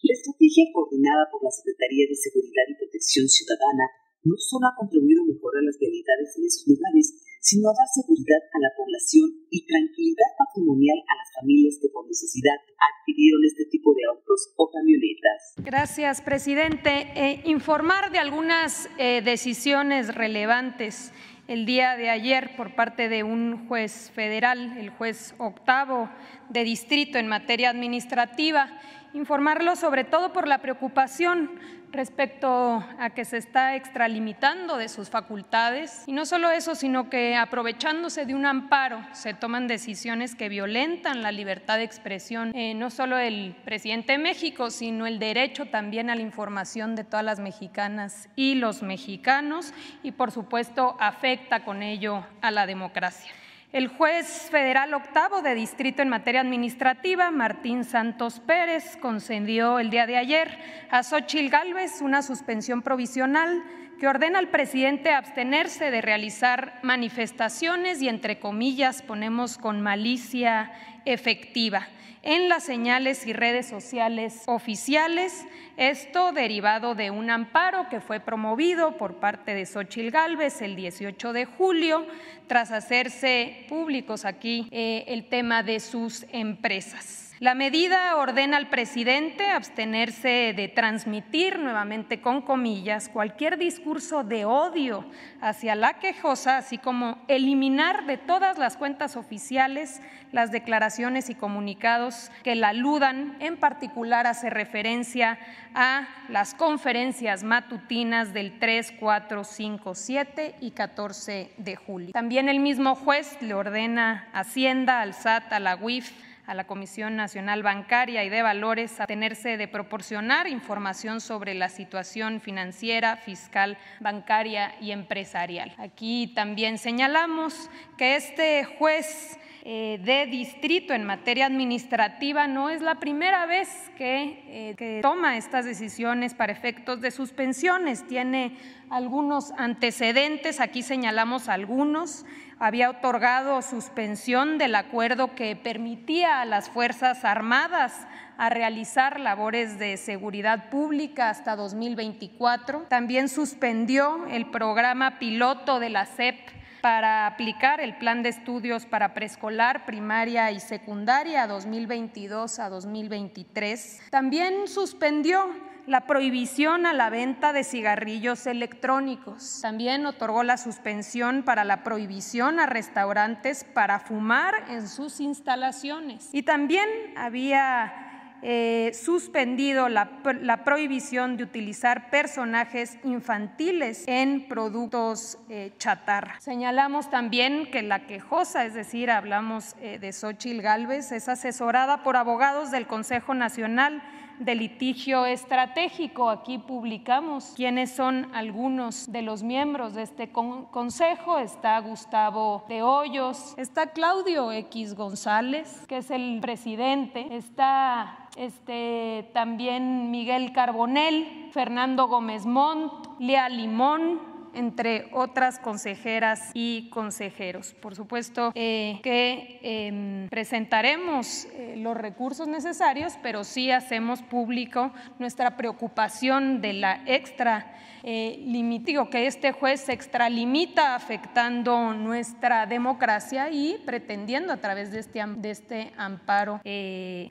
La estrategia coordinada por la Secretaría de Seguridad y Protección Ciudadana no solo ha contribuido a mejorar las realidades en esos lugares, sino a dar seguridad a la población y tranquilidad patrimonial a las familias que por necesidad adquirieron este tipo de autos o camionetas. Gracias, presidente. Eh, informar de algunas eh, decisiones relevantes el día de ayer por parte de un juez federal, el juez octavo de distrito en materia administrativa, informarlo sobre todo por la preocupación respecto a que se está extralimitando de sus facultades. Y no solo eso, sino que aprovechándose de un amparo se toman decisiones que violentan la libertad de expresión, eh, no solo el presidente de México, sino el derecho también a la información de todas las mexicanas y los mexicanos y por supuesto afecta con ello a la democracia. El juez federal octavo de distrito en materia administrativa, Martín Santos Pérez, concedió el día de ayer a Xochil Gálvez una suspensión provisional que ordena al presidente abstenerse de realizar manifestaciones y, entre comillas, ponemos con malicia efectiva en las señales y redes sociales oficiales, esto derivado de un amparo que fue promovido por parte de Xochil Gálvez el 18 de julio, tras hacerse públicos aquí eh, el tema de sus empresas. La medida ordena al presidente abstenerse de transmitir, nuevamente con comillas, cualquier discurso de odio hacia la quejosa, así como eliminar de todas las cuentas oficiales las declaraciones y comunicados que la aludan, en particular hace referencia a las conferencias matutinas del 3, 4, 5, 7 y 14 de julio. También el mismo juez le ordena a Hacienda, al SAT, a la UIF, a la Comisión Nacional Bancaria y de Valores a tenerse de proporcionar información sobre la situación financiera, fiscal, bancaria y empresarial. Aquí también señalamos que este juez de distrito en materia administrativa no es la primera vez que, eh, que toma estas decisiones para efectos de suspensiones. Tiene algunos antecedentes, aquí señalamos algunos había otorgado suspensión del acuerdo que permitía a las Fuerzas Armadas a realizar labores de seguridad pública hasta 2024. También suspendió el programa piloto de la CEP para aplicar el plan de estudios para preescolar, primaria y secundaria 2022 a 2023. También suspendió la prohibición a la venta de cigarrillos electrónicos. También otorgó la suspensión para la prohibición a restaurantes para fumar en sus instalaciones. Y también había eh, suspendido la, prohibición de utilizar personajes infantiles en productos eh, chatarra. Señalamos también que la quejosa, es decir, hablamos eh, de Xochil Gálvez, es asesorada por abogados del Consejo Nacional de litigio estratégico. Aquí publicamos quiénes son algunos de los miembros de este consejo. Está Gustavo de Hoyos, está Claudio X González, que es el presidente, está este, también Miguel Carbonel, Fernando Gómez Montt, Lea Limón, entre otras consejeras y consejeros. Por supuesto eh, que em, presentaremos eh, los recursos necesarios, pero sí hacemos público nuestra preocupación de la extra eh, limitigo, que este juez se extralimita afectando nuestra democracia y pretendiendo a través de este, de este amparo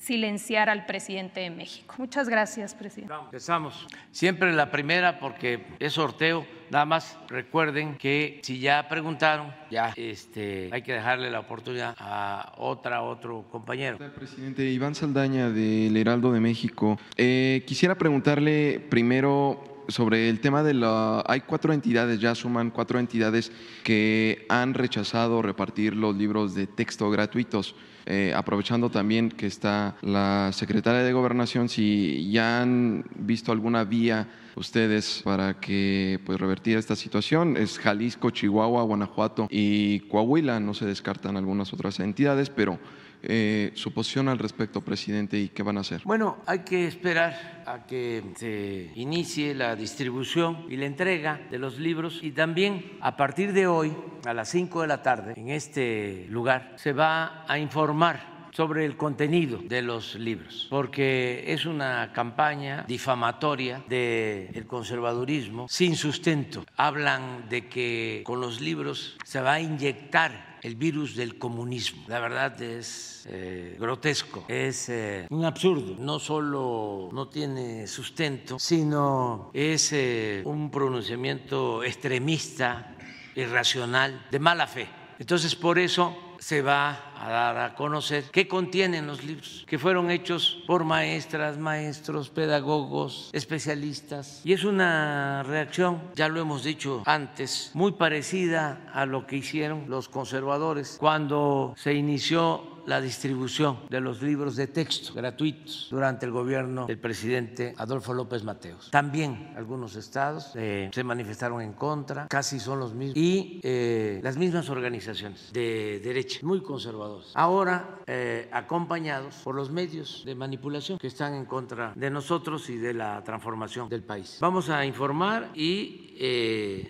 silenciar al presidente de México. Muchas gracias, presidente. Empezamos. Siempre la primera porque es sorteo Nada más recuerden que si ya preguntaron, ya este, hay que dejarle la oportunidad a otra, otro compañero. Presidente Iván Saldaña del Heraldo de México. Eh, quisiera preguntarle primero sobre el tema de la... Hay cuatro entidades, ya suman cuatro entidades que han rechazado repartir los libros de texto gratuitos. Eh, aprovechando también que está la secretaria de Gobernación, si ya han visto alguna vía ustedes para que pues revertir esta situación. Es Jalisco, Chihuahua, Guanajuato y Coahuila. No se descartan algunas otras entidades, pero eh, su posición al respecto, presidente, y qué van a hacer. Bueno, hay que esperar a que se inicie la distribución y la entrega de los libros y también a partir de hoy, a las 5 de la tarde, en este lugar, se va a informar sobre el contenido de los libros, porque es una campaña difamatoria del conservadurismo sin sustento. Hablan de que con los libros se va a inyectar el virus del comunismo. La verdad es eh, grotesco, es eh, un absurdo. No solo no tiene sustento, sino es eh, un pronunciamiento extremista, irracional, de mala fe. Entonces, por eso se va a dar a conocer qué contienen los libros, que fueron hechos por maestras, maestros, pedagogos, especialistas. Y es una reacción, ya lo hemos dicho antes, muy parecida a lo que hicieron los conservadores cuando se inició la distribución de los libros de texto gratuitos durante el gobierno del presidente Adolfo López Mateos. También algunos estados eh, se manifestaron en contra, casi son los mismos, y eh, las mismas organizaciones de derecha, muy conservadores. Ahora, eh, acompañados por los medios de manipulación que están en contra de nosotros y de la transformación del país. Vamos a informar y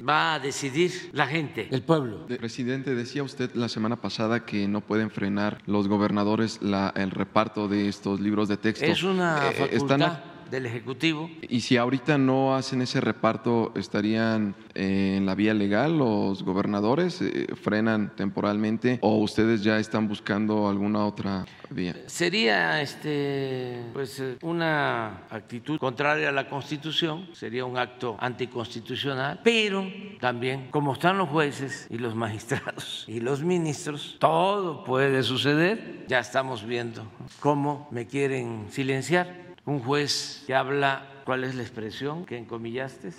va a decidir la gente, el pueblo. Presidente, decía usted la semana pasada que no pueden frenar los gobernadores la, el reparto de estos libros de texto. Es una eh, facultad del Ejecutivo. Y si ahorita no hacen ese reparto, ¿estarían eh, en la vía legal los gobernadores? Eh, ¿Frenan temporalmente o ustedes ya están buscando alguna otra vía? Sería este, pues, eh, una actitud contraria a la Constitución, sería un acto anticonstitucional, pero también, como están los jueces y los magistrados y los ministros, todo puede suceder. Ya estamos viendo cómo me quieren silenciar. Un juez que habla, ¿cuál es la expresión que encomillaste?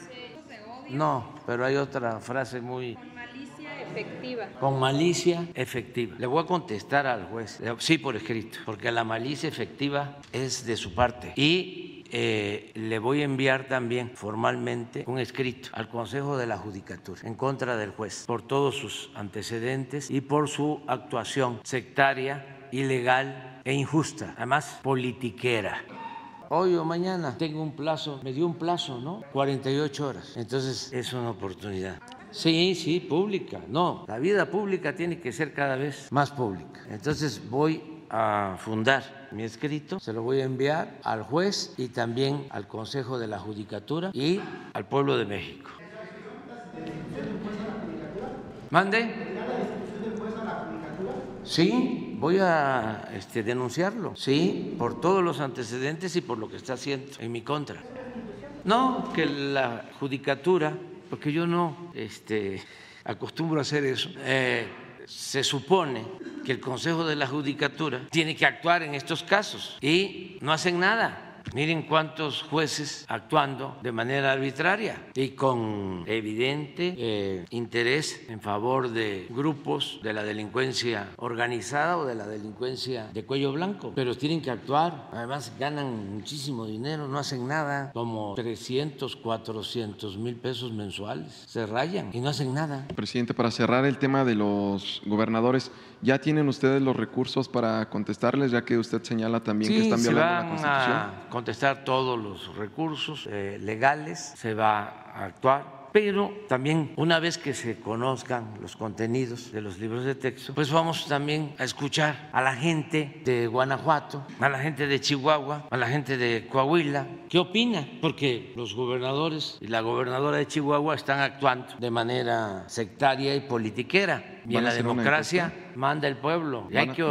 No, pero hay otra frase muy... Con malicia efectiva. Con malicia efectiva. Le voy a contestar al juez, sí por escrito, porque la malicia efectiva es de su parte. Y eh, le voy a enviar también formalmente un escrito al Consejo de la Judicatura en contra del juez por todos sus antecedentes y por su actuación sectaria, ilegal e injusta, además politiquera hoy o mañana tengo un plazo, me dio un plazo, ¿no? 48 horas. Entonces es una oportunidad. Sí, sí, pública. No, la vida pública tiene que ser cada vez más pública. Entonces voy a fundar mi escrito, se lo voy a enviar al juez y también al Consejo de la Judicatura y al pueblo de México. ¿Mande? Sí, voy a este, denunciarlo, sí, por todos los antecedentes y por lo que está haciendo en mi contra. No, que la judicatura, porque yo no este, acostumbro a hacer eso, eh, se supone que el Consejo de la Judicatura tiene que actuar en estos casos y no hacen nada. Miren cuántos jueces actuando de manera arbitraria y con evidente eh, interés en favor de grupos de la delincuencia organizada o de la delincuencia de cuello blanco. Pero tienen que actuar. Además ganan muchísimo dinero, no hacen nada, como 300, 400 mil pesos mensuales. Se rayan y no hacen nada. Presidente, para cerrar el tema de los gobernadores, ¿Ya tienen ustedes los recursos para contestarles, ya que usted señala también que están violando la Constitución? A contestar todos los recursos eh, legales, se va a actuar pero también una vez que se conozcan los contenidos de los libros de texto, pues vamos también a escuchar a la gente de Guanajuato, a la gente de Chihuahua, a la gente de Coahuila, qué opina, porque los gobernadores y la gobernadora de Chihuahua están actuando de manera sectaria y politiquera. Y en la democracia manda el pueblo. Y hay que,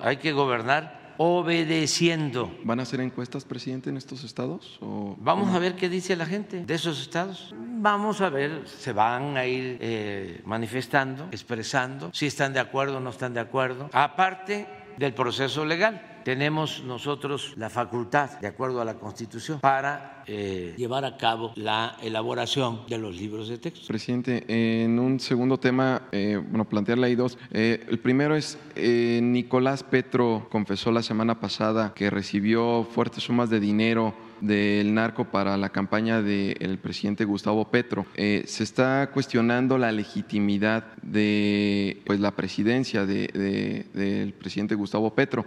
hay que gobernar obedeciendo. ¿Van a hacer encuestas, presidente, en estos estados? Vamos a ver qué dice la gente de esos estados. Vamos a ver, se van a ir eh, manifestando, expresando, si están de acuerdo o no están de acuerdo. Aparte del proceso legal tenemos nosotros la facultad, de acuerdo a la Constitución, para eh, llevar a cabo la elaboración de los libros de texto. Presidente, en un segundo tema, eh, bueno, plantearle ahí dos. Eh, el primero es, Nicolás Petro confesó la semana pasada que recibió fuertes sumas de dinero del narco para la campaña del presidente Gustavo Petro. se está cuestionando la legitimidad de pues, la presidencia del presidente Gustavo Petro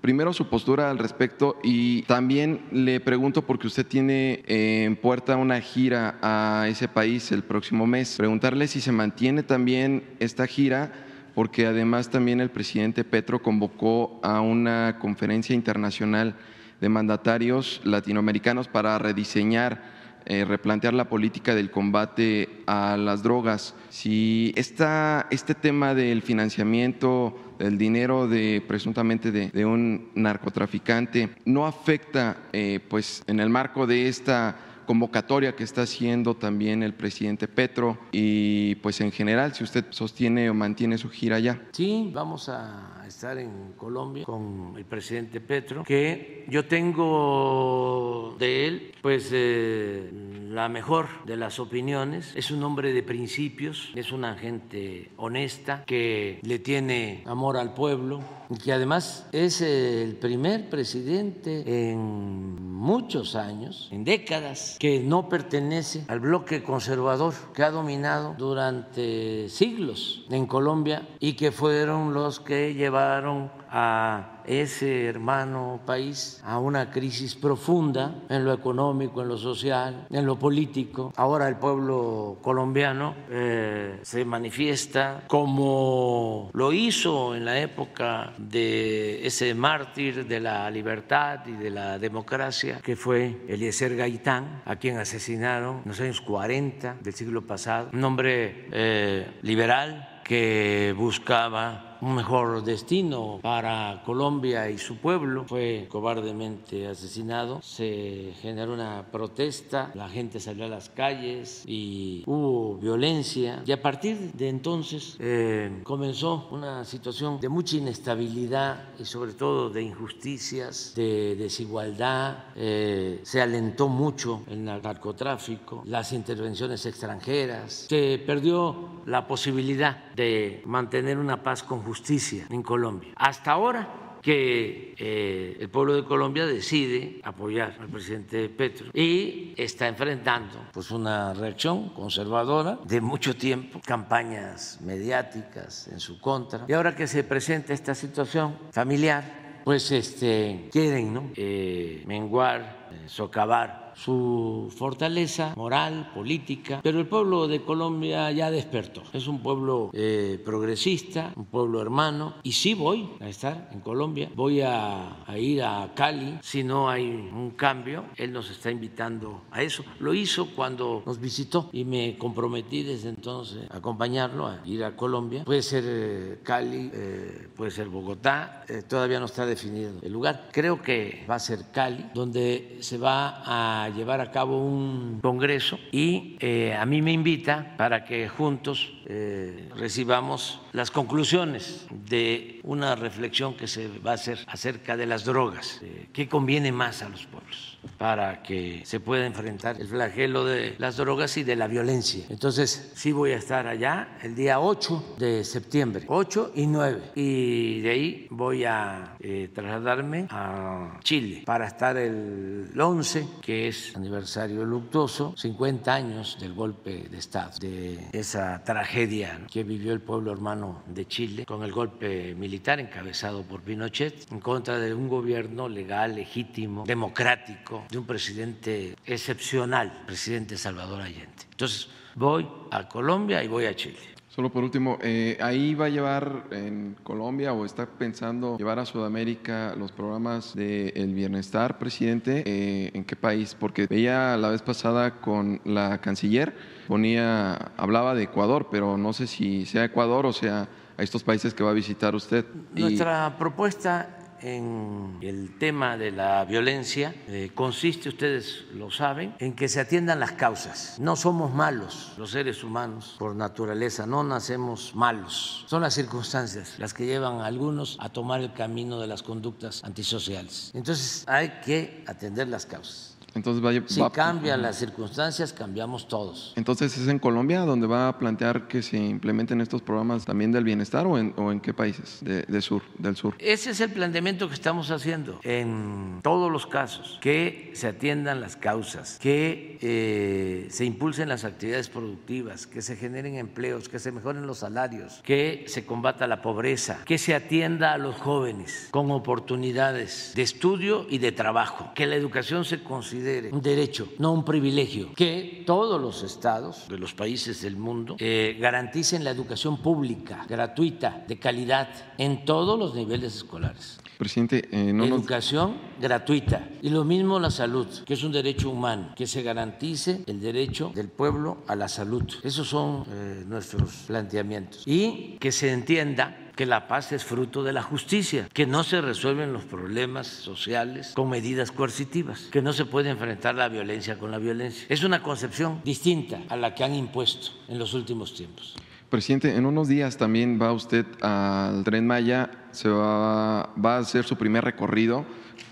primero su postura al respecto y también le pregunto porque usted tiene eh, en puerta una gira a ese país el próximo mes. Preguntarle si se mantiene también esta gira porque además también el presidente Petro convocó a una conferencia internacional de mandatarios latinoamericanos para rediseñar eh, replantear la política del combate a las drogas. Si esta, este tema del financiamiento del dinero de presuntamente de, un narcotraficante no afecta, eh, pues, en el marco de esta convocatoria que está haciendo también el presidente Petro y pues en general si usted sostiene o mantiene su gira allá. Sí, vamos a estar en Colombia con el presidente Petro, que yo tengo de él pues eh, la mejor de las opiniones, es un hombre de principios, es una gente honesta que le tiene amor al pueblo y que además es el primer presidente en muchos años, en décadas, que no pertenece al bloque conservador que ha dominado durante siglos en Colombia y que fueron los que llevaron a ese hermano país a una crisis profunda en lo económico, en lo social, en lo político. Ahora el pueblo colombiano eh, se manifiesta como lo hizo en la época de ese mártir de la libertad y de la democracia, que fue Eliezer Gaitán, a quien asesinaron en los años 40 del siglo pasado, un hombre eh, liberal que buscaba un mejor destino para Colombia y su pueblo. Fue cobardemente asesinado. Se generó una protesta, la gente salió a las calles y hubo violencia. Y a partir de entonces eh, comenzó una situación de mucha inestabilidad y sobre todo de injusticias, de desigualdad. Eh, se alentó mucho el narcotráfico, las intervenciones extranjeras. Se perdió la posibilidad de mantener una paz con justicia en Colombia. Hasta ahora que eh, el pueblo de Colombia decide apoyar al presidente Petro y está enfrentando pues una reacción conservadora de mucho tiempo, campañas mediáticas en su contra y ahora que se presenta esta situación familiar pues este quieren ¿no? Eh, menguar, eh, socavar su fortaleza moral, política, pero el pueblo de Colombia ya despertó. Es un pueblo eh, progresista, un pueblo hermano, y sí voy a estar en Colombia, voy a, ir a Cali si no hay un cambio, él nos está invitando a eso. Lo hizo cuando nos visitó y me comprometí desde entonces a acompañarlo, a ir a Colombia. Puede ser eh, Cali, eh, puede ser Bogotá, todavía no está definido el lugar. Creo que va a ser Cali, donde se va a llevar a cabo un congreso y eh, a mí me invita para que juntos eh, recibamos las conclusiones de una reflexión que se va a hacer acerca de las drogas, eh, qué conviene más a los pueblos para que se pueda enfrentar el flagelo de las drogas y de la violencia. Entonces, sí voy a estar allá el día 8 de septiembre, 8 y 9, y de ahí voy a trasladarme a Chile para estar el 11, que es aniversario luctuoso, 50 años del golpe de Estado, de esa tragedia que vivió el pueblo hermano de Chile con el golpe militar encabezado por Pinochet en contra de un gobierno legal, legítimo, democrático, de un presidente excepcional, presidente Salvador Allende. Entonces, voy a Colombia y voy a Chile. Solo por último, eh, ¿ahí va a llevar en Colombia o está pensando llevar a Sudamérica los programas del bienestar, presidente? Eh, ¿En qué país? Porque veía la vez pasada con la canciller, ponía, hablaba de Ecuador, pero no sé si sea Ecuador o sea a estos países que va a visitar usted. Nuestra propuesta en el tema de la violencia eh, consiste, ustedes lo saben, en que se atiendan las causas. No somos malos los seres humanos por naturaleza, no nacemos malos. Son las circunstancias las que llevan a algunos a tomar el camino de las conductas antisociales. Entonces hay que atender las causas. Entonces si cambian las circunstancias, cambiamos todos. Entonces, ¿es en Colombia donde va a plantear que se implementen estos programas también del bienestar o en, o en qué países de, sur, del sur? Ese es el planteamiento que estamos haciendo en todos los casos, que se atiendan las causas, que eh, se impulsen las actividades productivas, que se generen empleos, que se mejoren los salarios, que se combata la pobreza, que se atienda a los jóvenes con oportunidades de estudio y de trabajo, que la educación se considere un derecho, no un privilegio, que todos los estados de los países del mundo eh, garanticen la educación pública, gratuita, de calidad, en todos los niveles escolares. Presidente, eh, no educación gratuita y lo mismo la salud, que es un derecho humano, que se garantice el derecho del pueblo a la salud. Esos son eh, nuestros planteamientos y que se entienda que la paz es fruto de la justicia, que no se resuelven los problemas sociales con medidas coercitivas, que no se puede enfrentar la violencia con la violencia. Es una concepción distinta a la que han impuesto en los últimos tiempos. Presidente, en unos días también va usted al Tren Maya, se va, va a hacer su primer recorrido,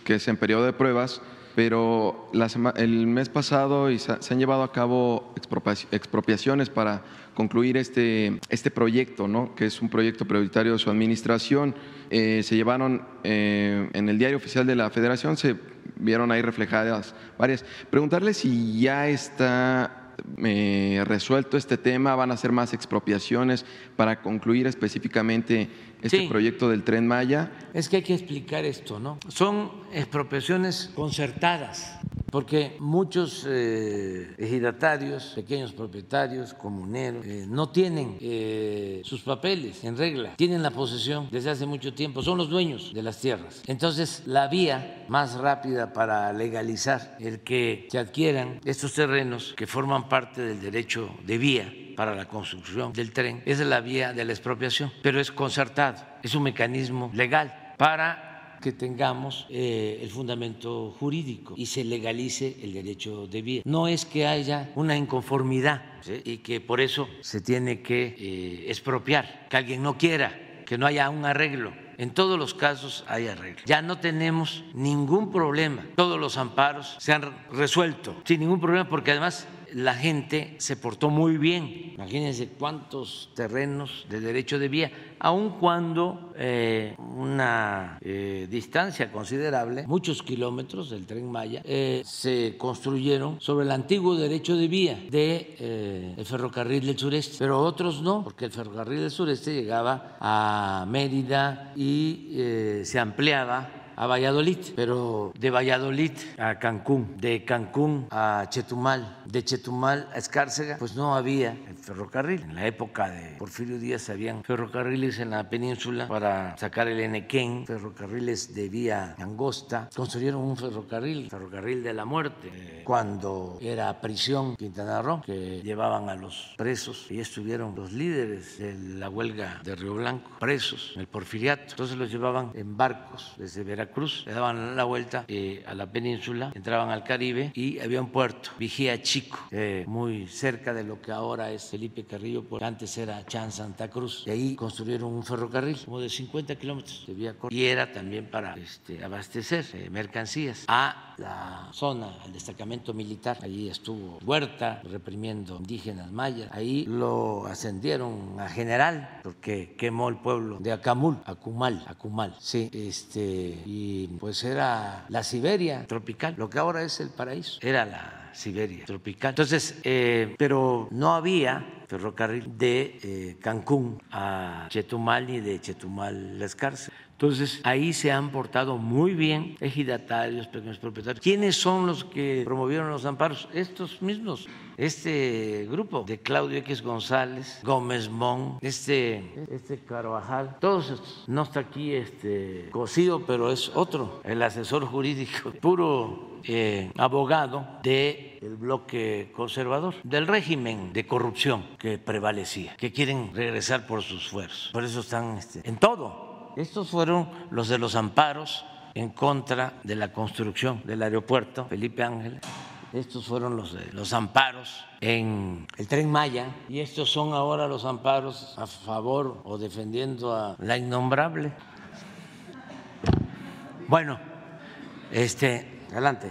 que es en periodo de pruebas pero el mes pasado se, han llevado a cabo expropiaciones para concluir este, este proyecto, ¿no? que es un proyecto prioritario de su administración. Eh, se llevaron eh, en el diario oficial de la Federación, se vieron ahí reflejadas varias. Preguntarle si ya está eh, resuelto este tema? ¿Van a hacer más expropiaciones para concluir específicamente este Sí. proyecto del tren Maya? Es que hay que explicar esto, ¿no? Son expropiaciones concertadas, porque muchos eh, ejidatarios, pequeños propietarios, comuneros, eh, no tienen eh, sus papeles en regla, tienen la posesión desde hace mucho tiempo, son los dueños de las tierras. Entonces, la vía más rápida para legalizar el que se adquieran estos terrenos que forman parte del derecho de vía para la construcción del tren es la vía de la expropiación, pero es concertado, es un mecanismo legal para que tengamos eh, el fundamento jurídico y se legalice el derecho de vía. No es que haya una inconformidad y que por eso se tiene que eh, expropiar, que alguien no quiera, que no haya un arreglo. En todos los casos hay arreglo. Ya no tenemos ningún problema. Todos los amparos se han resuelto sin ningún problema porque además la gente se portó muy bien. Imagínense cuántos terrenos de derecho de vía, aun cuando eh, una eh, distancia considerable, muchos kilómetros del tren Maya, eh, se construyeron sobre el antiguo derecho de vía del de, el ferrocarril del sureste, pero otros no, porque el ferrocarril del sureste llegaba a Mérida y se ampliaba a Valladolid, pero de Valladolid a Cancún, de Cancún a Chetumal, de Chetumal a Escárcega, pues no había ferrocarril. En la época de Porfirio Díaz habían ferrocarriles en la península para sacar el Enequén, ferrocarriles de vía angosta. Construyeron un ferrocarril, ferrocarril de la muerte, eh, cuando era prisión Quintana Roo, que llevaban a los presos y estuvieron los líderes de la huelga de Río Blanco, presos en el porfiriato. Entonces los llevaban en barcos desde Veracruz Cruz, le daban la vuelta eh, a la península, entraban al Caribe y había un puerto, Vigía Chico, eh, muy cerca de lo que ahora es Felipe Carrillo, porque antes era Chan Santa Cruz. Y ahí construyeron un ferrocarril como de 50 kilómetros de vía corta y era también para este, abastecer eh, mercancías a la zona, al destacamento militar. Allí estuvo Huerta reprimiendo indígenas mayas. Ahí lo ascendieron a general porque quemó el pueblo de Acamul, Acumal, Acumal. Sí, este y pues era la Siberia tropical, lo que ahora es el paraíso, era la Siberia tropical. Entonces, eh, pero no había ferrocarril de eh, Cancún a Chetumal ni de Chetumal a Escárcega. Entonces, ahí se han portado muy bien ejidatarios, pequeños propietarios. ¿Quiénes son los que promovieron los amparos? Estos mismos. Este grupo de Claudio X González, Gómez Mon, este, este Carvajal, todos estos. No está aquí este Cosío, pero es otro, el asesor jurídico, [LAUGHS] puro eh, abogado del el bloque conservador, del régimen de corrupción que prevalecía, que quieren regresar por sus fuerzas. Por eso están este, en todo. Estos fueron los de los amparos en contra de la construcción del aeropuerto Felipe Ángel. Estos fueron los de los amparos en el tren Maya y estos son ahora los amparos a favor o defendiendo a la innombrable. Bueno, este, adelante.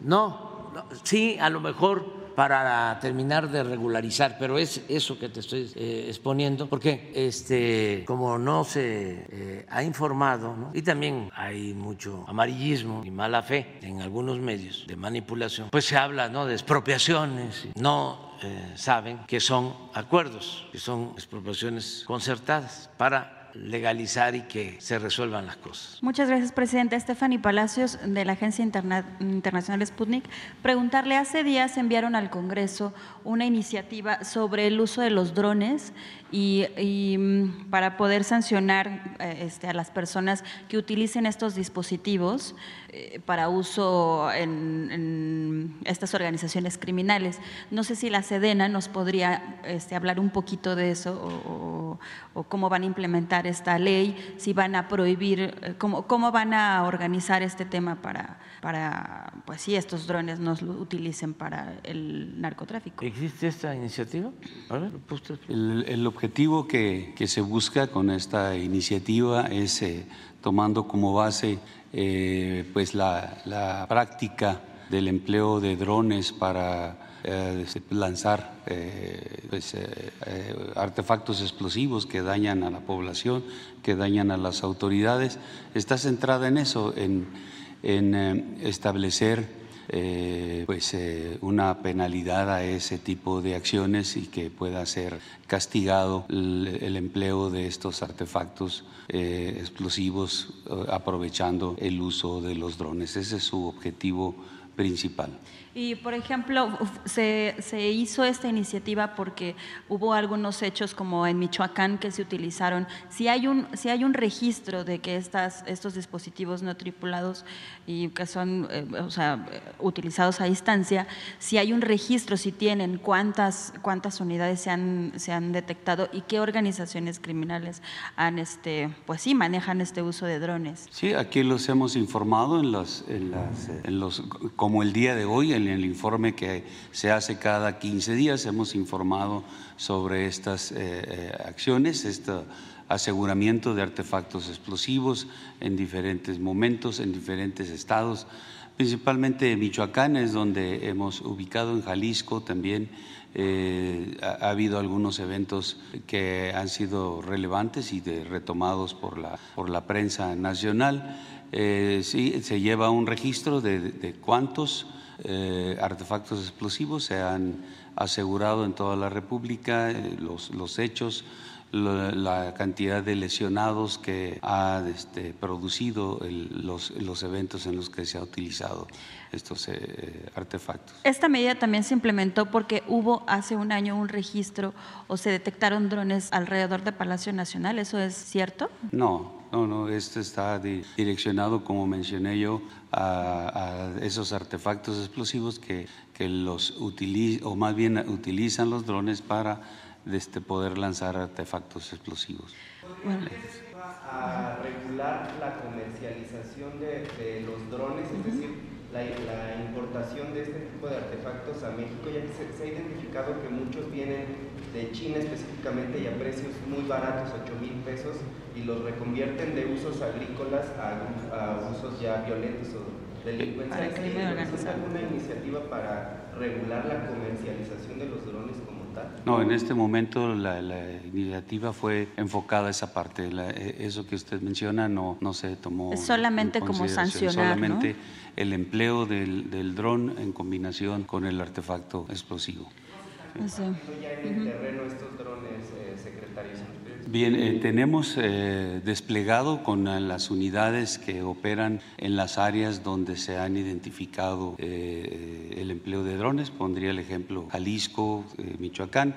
No, no, sí, a lo mejor para terminar de regularizar, pero es eso que te estoy eh, exponiendo, porque este, como no se eh, ha informado, y también hay mucho amarillismo y mala fe en algunos medios de manipulación, pues se habla ¿no? de expropiaciones, no eh, saben que son acuerdos, que son expropiaciones concertadas para legalizar y que se resuelvan las cosas. Muchas gracias, presidente. Stephanie Palacios, de la Agencia Interna Internacional Sputnik. Preguntarle, hace días enviaron al Congreso una iniciativa sobre el uso de los drones y, y para poder sancionar eh, este, a las personas que utilicen estos dispositivos eh, para uso en, en, estas organizaciones criminales. No sé si la Sedena nos podría este, hablar un poquito de eso o cómo van a implementar esta ley, si van a prohibir, cómo, cómo van a organizar este tema para, para, pues sí, estos drones no lo utilicen para el narcotráfico. ¿Existe esta iniciativa? El, el, objetivo que, que, se busca con esta iniciativa es, eh, tomando como base eh, pues la, la práctica del empleo de drones para eh, lanzar eh, pues, eh, artefactos explosivos que dañan a la población, que dañan a las autoridades, está centrada en eso, en, establecer pues una penalidad a ese tipo de acciones y que pueda ser castigado el, empleo de estos artefactos explosivos aprovechando el uso de los drones. Ese es su objetivo principal. Y, por ejemplo, se, se, hizo esta iniciativa porque hubo algunos hechos como en Michoacán que se utilizaron. Si hay un, si hay un registro de que estas, estos dispositivos no tripulados y que son eh, o sea, utilizados a distancia, si hay un registro, si tienen cuántas, cuántas unidades se han, se han detectado y qué organizaciones criminales han, este, pues sí, manejan este uso de drones. Sí, aquí los hemos informado en las, en los como el día de hoy, en el informe que se hace cada 15 días hemos informado sobre estas eh, eh, acciones, este aseguramiento de artefactos explosivos en diferentes momentos, en diferentes estados, principalmente en Michoacán es donde hemos ubicado, en Jalisco también. Eh, ha, habido algunos eventos que han sido relevantes y retomados por la, por la prensa nacional. Sí, se lleva un registro de, de cuántos eh, artefactos explosivos, se han asegurado en toda la República eh, los, los, hechos, la, cantidad de lesionados que ha este, producido los, los, eventos en los que se ha utilizado estos eh, artefactos. Esta medida también se implementó porque hubo hace un año un registro o se detectaron drones alrededor de Palacio Nacional, ¿eso es cierto? No, no, no, esto está direccionado, como mencioné yo, a, esos artefactos explosivos que, que los utilizan, o más bien utilizan los drones para este, poder lanzar artefactos explosivos. Bueno. A regular la comercialización de, de los drones, es decir, la, importación de este tipo de artefactos a México, ya que se, ha identificado que muchos vienen de China específicamente y a precios muy baratos, 8 mil pesos, y los reconvierten de usos agrícolas a, usos ya violentos o delincuencia. ¿Hay alguna iniciativa para regular la comercialización de los drones No, en este momento la, iniciativa fue enfocada a esa parte. E, eso que usted menciona no, no se tomó. Es solamente como sancionar. Solamente el empleo del, del dron en combinación con el artefacto explosivo. ya en el terreno estos drones, eh, secretarios? Bien, eh, tenemos eh, desplegado con las unidades que operan en las áreas donde se han identificado el empleo de drones. Pondría el ejemplo Jalisco, Michoacán.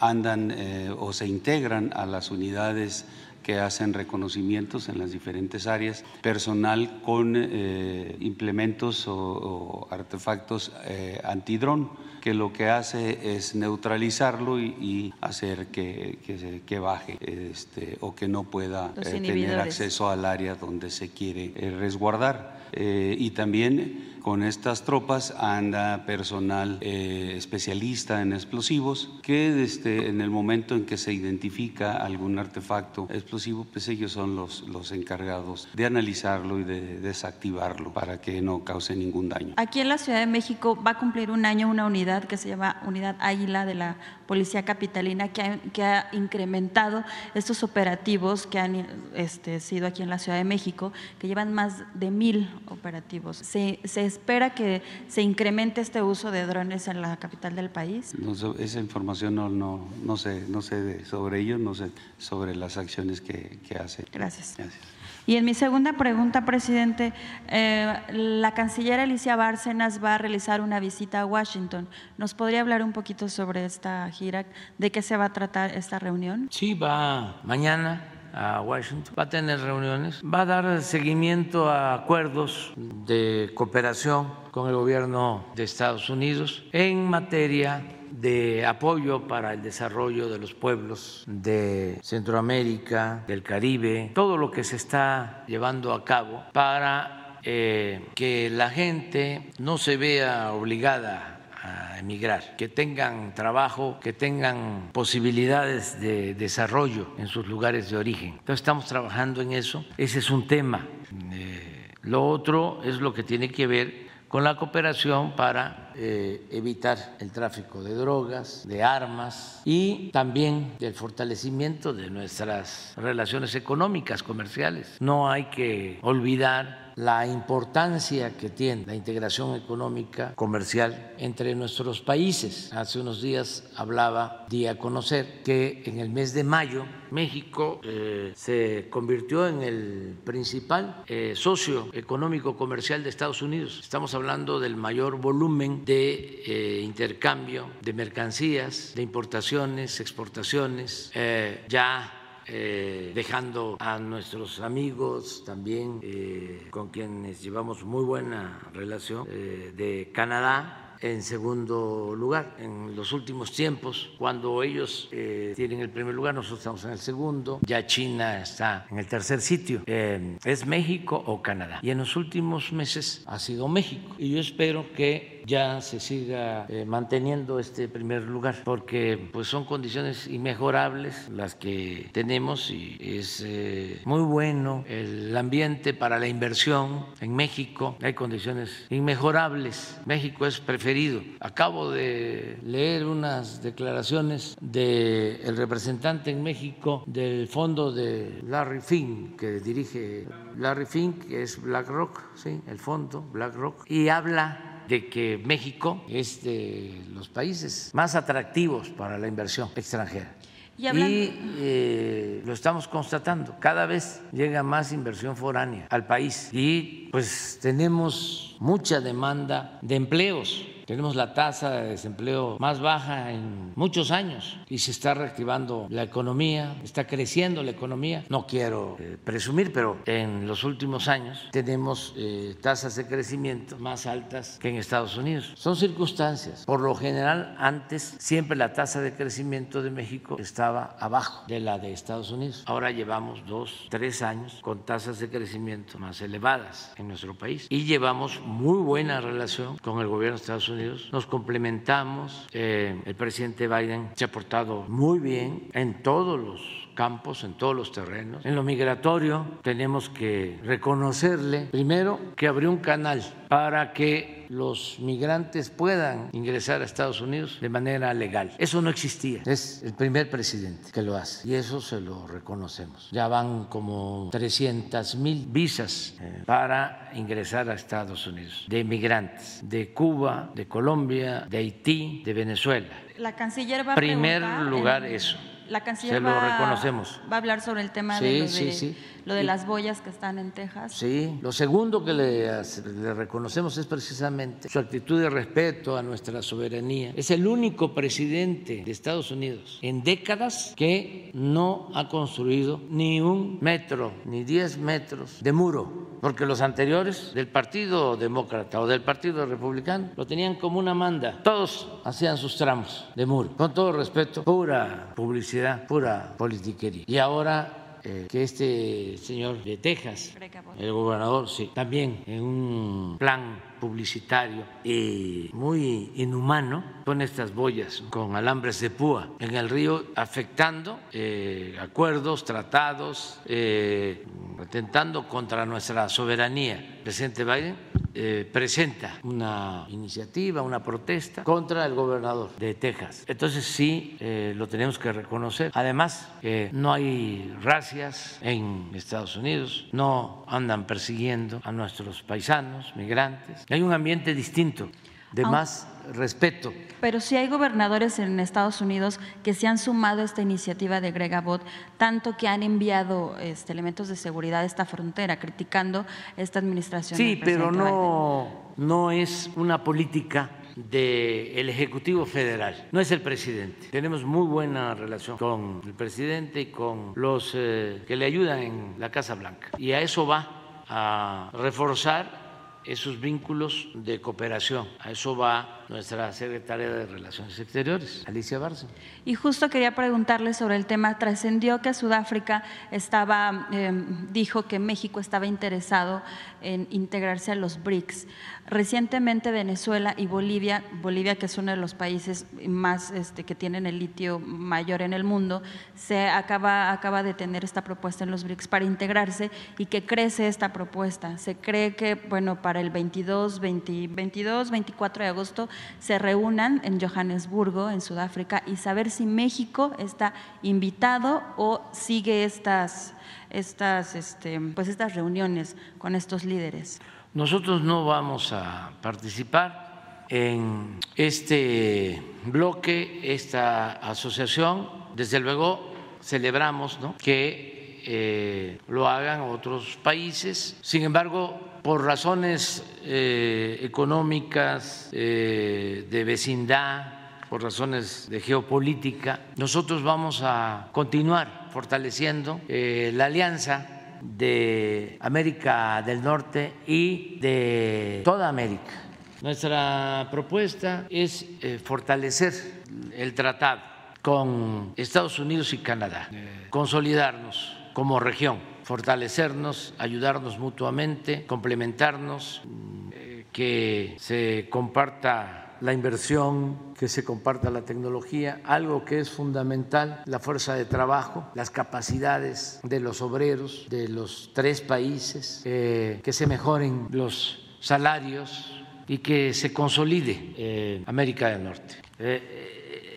andan o se integran a las unidades que hacen reconocimientos en las diferentes áreas, personal con eh, implementos o, artefactos eh, antidrón, que lo que hace es neutralizarlo y, hacer que, que, baje este, o que no pueda eh, tener acceso al área donde se quiere resguardar. y también con estas tropas anda personal eh, especialista en explosivos que este, en el momento en que se identifica algún artefacto explosivo, pues ellos son los, los encargados de analizarlo y de desactivarlo para que no cause ningún daño. Aquí en la Ciudad de México va a cumplir un año una unidad que se llama Unidad Águila de la Policía Capitalina que ha, que ha incrementado estos operativos que han este, sido aquí en la Ciudad de México, que llevan más de mil operativos. Se, se espera que se incremente este uso de drones en la capital del país? esa información no, no, no sé, no sé sobre ello, no sé sobre las acciones que, que hace. Gracias. Y en mi segunda pregunta, presidente, eh, la canciller Alicia Bárcenas va a realizar una visita a Washington. ¿Nos podría hablar un poquito sobre esta gira? ¿De qué se va a tratar esta reunión? Sí, va mañana a Washington, va a tener reuniones, va a dar seguimiento a acuerdos de cooperación con el gobierno de Estados Unidos en materia de apoyo para el desarrollo de los pueblos de Centroamérica, del Caribe, todo lo que se está llevando a cabo para eh, que la gente no se vea obligada emigrar, que tengan trabajo, que tengan posibilidades de desarrollo en sus lugares de origen. Entonces estamos trabajando en eso. Ese es un tema. Eh, lo otro es lo que tiene que ver con la cooperación para eh, evitar el tráfico de drogas, de armas y también el fortalecimiento de nuestras relaciones económicas, comerciales. No hay que olvidar la importancia que tiene la integración económica comercial entre nuestros países. Hace unos días hablaba, di a conocer que en el mes de mayo México eh, se convirtió en el principal eh, socio económico comercial de Estados Unidos. Estamos hablando del mayor volumen de eh, intercambio de mercancías, de importaciones, exportaciones, ya eh, dejando a nuestros amigos también eh, con quienes llevamos muy buena relación eh, de Canadá en segundo lugar. En los últimos tiempos, cuando ellos tienen el primer lugar, nosotros estamos en el segundo, ya China está en el tercer sitio. es México o Canadá. Y en los últimos meses ha sido México. Y yo espero que ya se siga eh, manteniendo este primer lugar, porque pues son condiciones inmejorables las que tenemos y es eh, muy bueno el ambiente para la inversión en México. Hay condiciones inmejorables. México es preferido. Acabo de leer unas declaraciones del representante en México del fondo de Larry Fink, que dirige Larry Fink, que es BlackRock, ¿sí? el fondo BlackRock, y habla de que México es de los países más atractivos para la inversión extranjera. Y, eh, lo estamos constatando, cada vez llega más inversión foránea al país. Y pues tenemos mucha demanda de empleos tenemos la tasa de desempleo más baja en muchos años y se está reactivando la economía, está creciendo la economía. No quiero eh, presumir, pero en los últimos años tenemos eh, tasas de crecimiento más altas que en Estados Unidos. Son circunstancias. Por lo general, antes siempre la tasa de crecimiento de México estaba abajo de la de Estados Unidos. Ahora llevamos dos, tres años con tasas de crecimiento más elevadas en nuestro país y llevamos muy buena relación con el gobierno de Estados Unidos nos complementamos. Eh, el presidente Biden se ha portado muy bien en todos los campos, en todos los terrenos. En lo migratorio tenemos que reconocerle, primero, que abrió un canal para que los migrantes puedan ingresar a Estados Unidos de manera legal. Eso no existía. Es el primer presidente que lo hace y eso se lo reconocemos. Ya van como 300 mil visas eh, para ingresar a Estados Unidos de migrantes de Cuba, de Colombia, de Haití, de Venezuela. La canciller va a Primer lugar eso la canciller Se lo va, reconocemos. va a hablar sobre el tema de, lo de las boyas que están en Texas. Sí, lo segundo que le, le, reconocemos es precisamente su actitud de respeto a nuestra soberanía. Es el único presidente de Estados Unidos en décadas que no ha construido ni un metro, ni diez metros de muro, porque los anteriores del Partido Demócrata o del Partido Republicano lo tenían como una manda. Todos hacían sus tramos de muro. Con todo respeto, pura publicidad pura politiquería. Y ahora eh, que este señor de Texas, el gobernador, sí, también en un plan publicitario y muy inhumano, pone estas boyas con alambres de púa en el río, afectando eh, acuerdos, tratados, eh, atentando contra nuestra soberanía. Presidente Biden eh, presenta una iniciativa, una protesta contra el gobernador de Texas. Entonces sí, eh, lo tenemos que reconocer. Además, no hay racias en Estados Unidos, no andan persiguiendo a nuestros paisanos, migrantes. Hay un ambiente distinto de más respeto. Pero sí hay gobernadores en Estados Unidos que se han sumado a esta iniciativa de Greg Abbott, tanto que han enviado este, elementos de seguridad a esta frontera, criticando esta administración. Sí, pero no, no es una política del Ejecutivo Federal, no es el presidente. Tenemos muy buena relación con el presidente y con los eh, que le ayudan en la Casa Blanca. Y a eso va a reforzar esos vínculos de cooperación. A eso va nuestra secretaria de Relaciones Exteriores, Alicia Barça. Y justo quería preguntarle sobre el tema. Trascendió que Sudáfrica estaba, em, dijo que México estaba interesado en integrarse a los BRICS. Recientemente Venezuela y Bolivia, Bolivia que es uno de los países más este, que tienen el litio mayor en el mundo, se acaba, acaba de tener esta propuesta en los BRICS para integrarse y que crece esta propuesta. Se cree que, bueno, para el 22, 22, 24 de agosto se reúnan en Johannesburgo, en Sudáfrica, y saber si México está invitado o sigue estas, estas, este, pues estas reuniones con estos líderes. Nosotros no vamos a participar en este bloque, esta asociación. Desde luego celebramos que eh, lo hagan otros países. Sin embargo, por razones eh, económicas, eh, de vecindad, por razones de geopolítica, nosotros vamos a continuar fortaleciendo la alianza de América del Norte y de toda América. Nuestra propuesta es fortalecer el tratado con Estados Unidos y Canadá, consolidarnos como región, fortalecernos, ayudarnos mutuamente, complementarnos, eh, que se comparta la inversión, que se comparta la tecnología, algo que es fundamental, la fuerza de trabajo, las capacidades de los obreros de los tres países, eh, que se mejoren los salarios y que se consolide eh, América del Norte.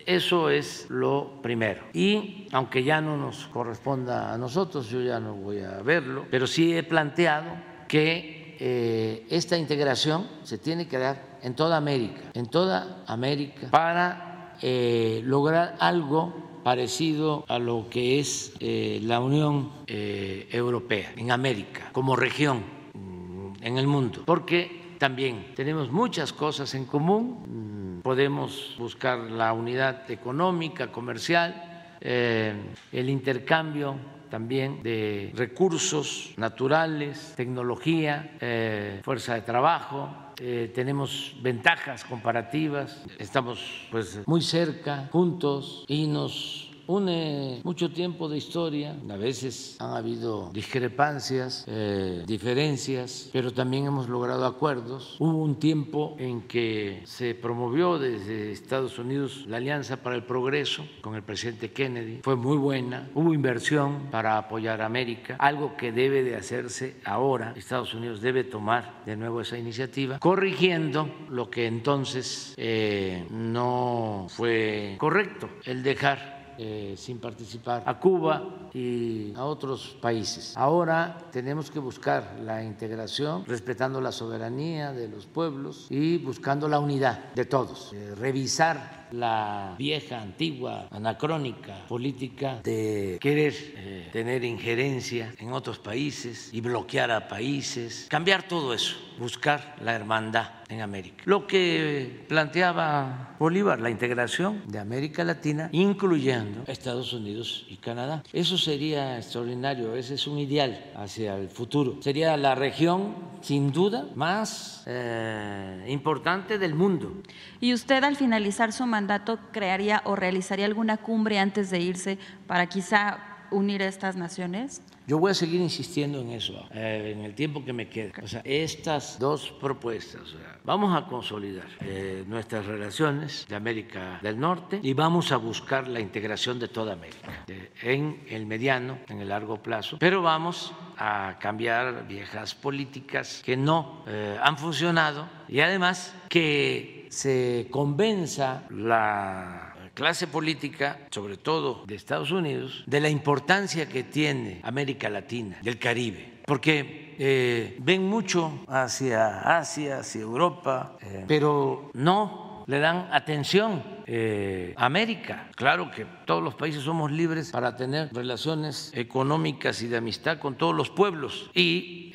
Eso es lo primero. Y aunque ya no nos corresponda a nosotros, yo ya no voy a verlo, pero sí he planteado que eh, esta integración se tiene que dar en toda América, en toda América, para eh, lograr algo parecido a lo que es eh, la Unión Europea en América, como región mm, en el mundo, porque también tenemos muchas cosas en común podemos buscar la unidad económica, comercial, eh, el intercambio también de recursos naturales, tecnología, eh, fuerza de trabajo. Eh, tenemos ventajas comparativas, estamos pues muy cerca, juntos y nos une mucho tiempo de historia, a veces han habido discrepancias, eh, diferencias, pero también hemos logrado acuerdos. Hubo un tiempo en que se promovió desde Estados Unidos la Alianza para el Progreso con el presidente Kennedy, fue muy buena, hubo inversión para apoyar a América, algo que debe de hacerse ahora, Estados Unidos debe tomar de nuevo esa iniciativa, corrigiendo lo que entonces eh, no fue correcto, el dejar eh, sin participar a Cuba y a otros países. Ahora tenemos que buscar la integración respetando la soberanía de los pueblos y buscando la unidad de todos, eh, revisar la vieja, antigua, anacrónica política de querer eh, tener injerencia en otros países y bloquear a países, cambiar todo eso, buscar la hermandad en América. Lo que planteaba Bolívar, la integración de América Latina, incluyendo Estados Unidos y Canadá. Eso sería extraordinario, ese es un ideal hacia el futuro. Sería la región, sin duda, más eh, importante del mundo. ¿Y usted al finalizar su mandato crearía o realizaría alguna cumbre antes de irse para quizá unir a estas naciones? Yo voy a seguir insistiendo en eso eh, en el tiempo que me queda. O sea, estas dos propuestas, vamos a consolidar eh, nuestras relaciones de América del Norte y vamos a buscar la integración de toda América en el mediano, en el largo plazo, pero vamos a cambiar viejas políticas que no eh, han funcionado y además que se convenza la clase política, sobre todo de Estados Unidos, de la importancia que tiene América Latina, del Caribe, porque eh, ven mucho hacia Asia, hacia Europa, eh, pero no le dan atención eh, a América. Claro que todos los países somos libres para tener relaciones económicas y de amistad con todos los pueblos. Y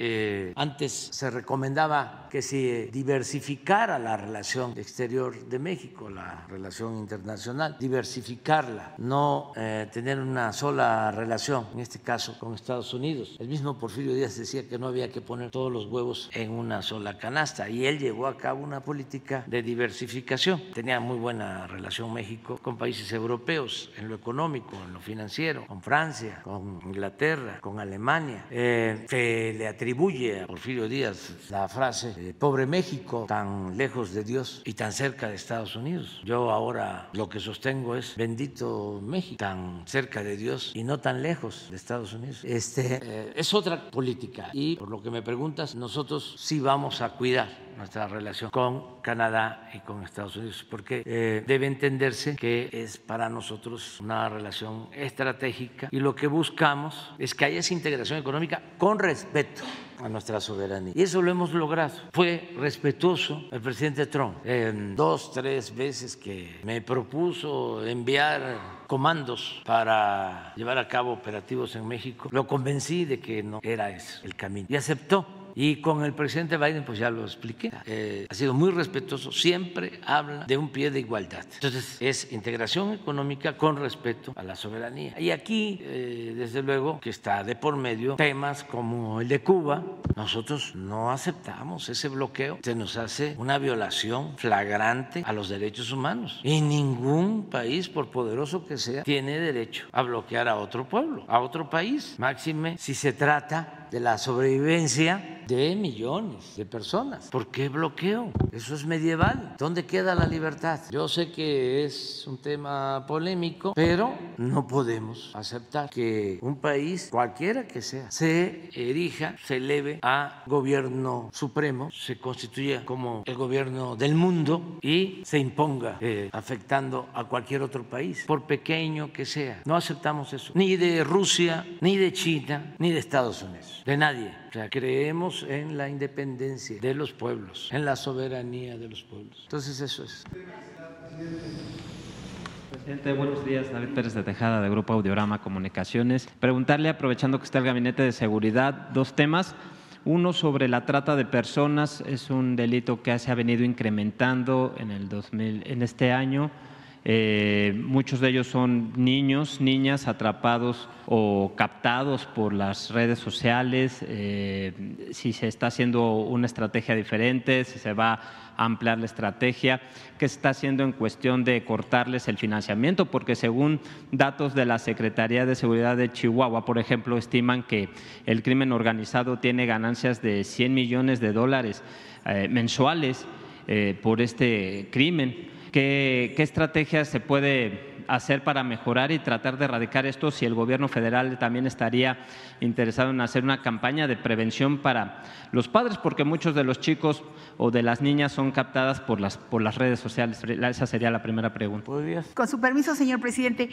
antes se recomendaba que se diversificara la relación exterior de México, la relación internacional, diversificarla, no eh, tener una sola relación, en este caso con Estados Unidos. El mismo Porfirio Díaz decía que no había que poner todos los huevos en una sola canasta y él llevó a cabo una política de diversificación. Tenía muy buena relación México con países europeos en lo económico, en lo financiero, con Francia, con Inglaterra, con Alemania. Eh, se le atribuye a Porfirio Díaz la frase eh, pobre México, tan lejos de Dios y tan cerca de Estados Unidos. Yo ahora lo que sostengo es bendito México, tan cerca de Dios y no tan lejos de Estados Unidos. Este eh, es otra política y por lo que me preguntas, nosotros sí vamos a cuidar nuestra relación con Canadá y con Estados Unidos, porque eh, debe entenderse que es para nosotros una relación estratégica y lo que buscamos es que haya esa integración económica con respeto a nuestra soberanía. Y eso lo hemos logrado. Fue respetuoso el presidente Trump. En dos, tres veces que me propuso enviar comandos para llevar a cabo operativos en México, lo convencí de que no era ese el camino y aceptó y con el presidente Biden, pues ya lo expliqué, eh, ha sido muy respetuoso, siempre habla de un pie de igualdad. Entonces, es integración económica con respeto a la soberanía. Y aquí, eh, desde luego, que está de por medio temas como el de Cuba, nosotros no aceptamos ese bloqueo, se nos hace una violación flagrante a los derechos humanos. Y ningún país, por poderoso que sea, tiene derecho a bloquear a otro pueblo, a otro país, máxime si se trata de la sobrevivencia de millones de personas. ¿Por qué bloqueo? Eso es medieval. ¿Dónde queda la libertad? Yo sé que es un tema polémico, pero no podemos aceptar que un país, cualquiera que sea, se erija, se eleve a gobierno supremo, se constituya como el gobierno del mundo y se imponga eh, afectando a cualquier otro país, por pequeño que sea. No aceptamos eso, ni de Rusia, ni de China, ni de Estados Unidos de nadie. O sea, creemos en la independencia de los pueblos, en la soberanía de los pueblos. Entonces eso es. Presidente, buenos días. David Pérez de Tejada, de Grupo Audiorama Comunicaciones. Preguntarle, aprovechando que está el Gabinete de Seguridad, dos temas. Uno sobre la trata de personas, es un delito que se ha venido incrementando en, el 2000, en este año eh, muchos de ellos son niños, niñas atrapados o captados por las redes sociales, eh, si se está haciendo una estrategia diferente, si se va a ampliar la estrategia, qué se está haciendo en cuestión de cortarles el financiamiento, porque según datos de la Secretaría de Seguridad de Chihuahua, por ejemplo, estiman que el crimen organizado tiene ganancias de 100 millones de dólares eh, mensuales por este crimen. ¿Qué, estrategias se puede hacer para mejorar y tratar de erradicar esto si el gobierno federal también estaría interesado en hacer una campaña de prevención para los padres, porque muchos de los chicos o de las niñas son captadas por las, por las redes sociales. Esa sería la primera pregunta. Con su permiso, señor presidente,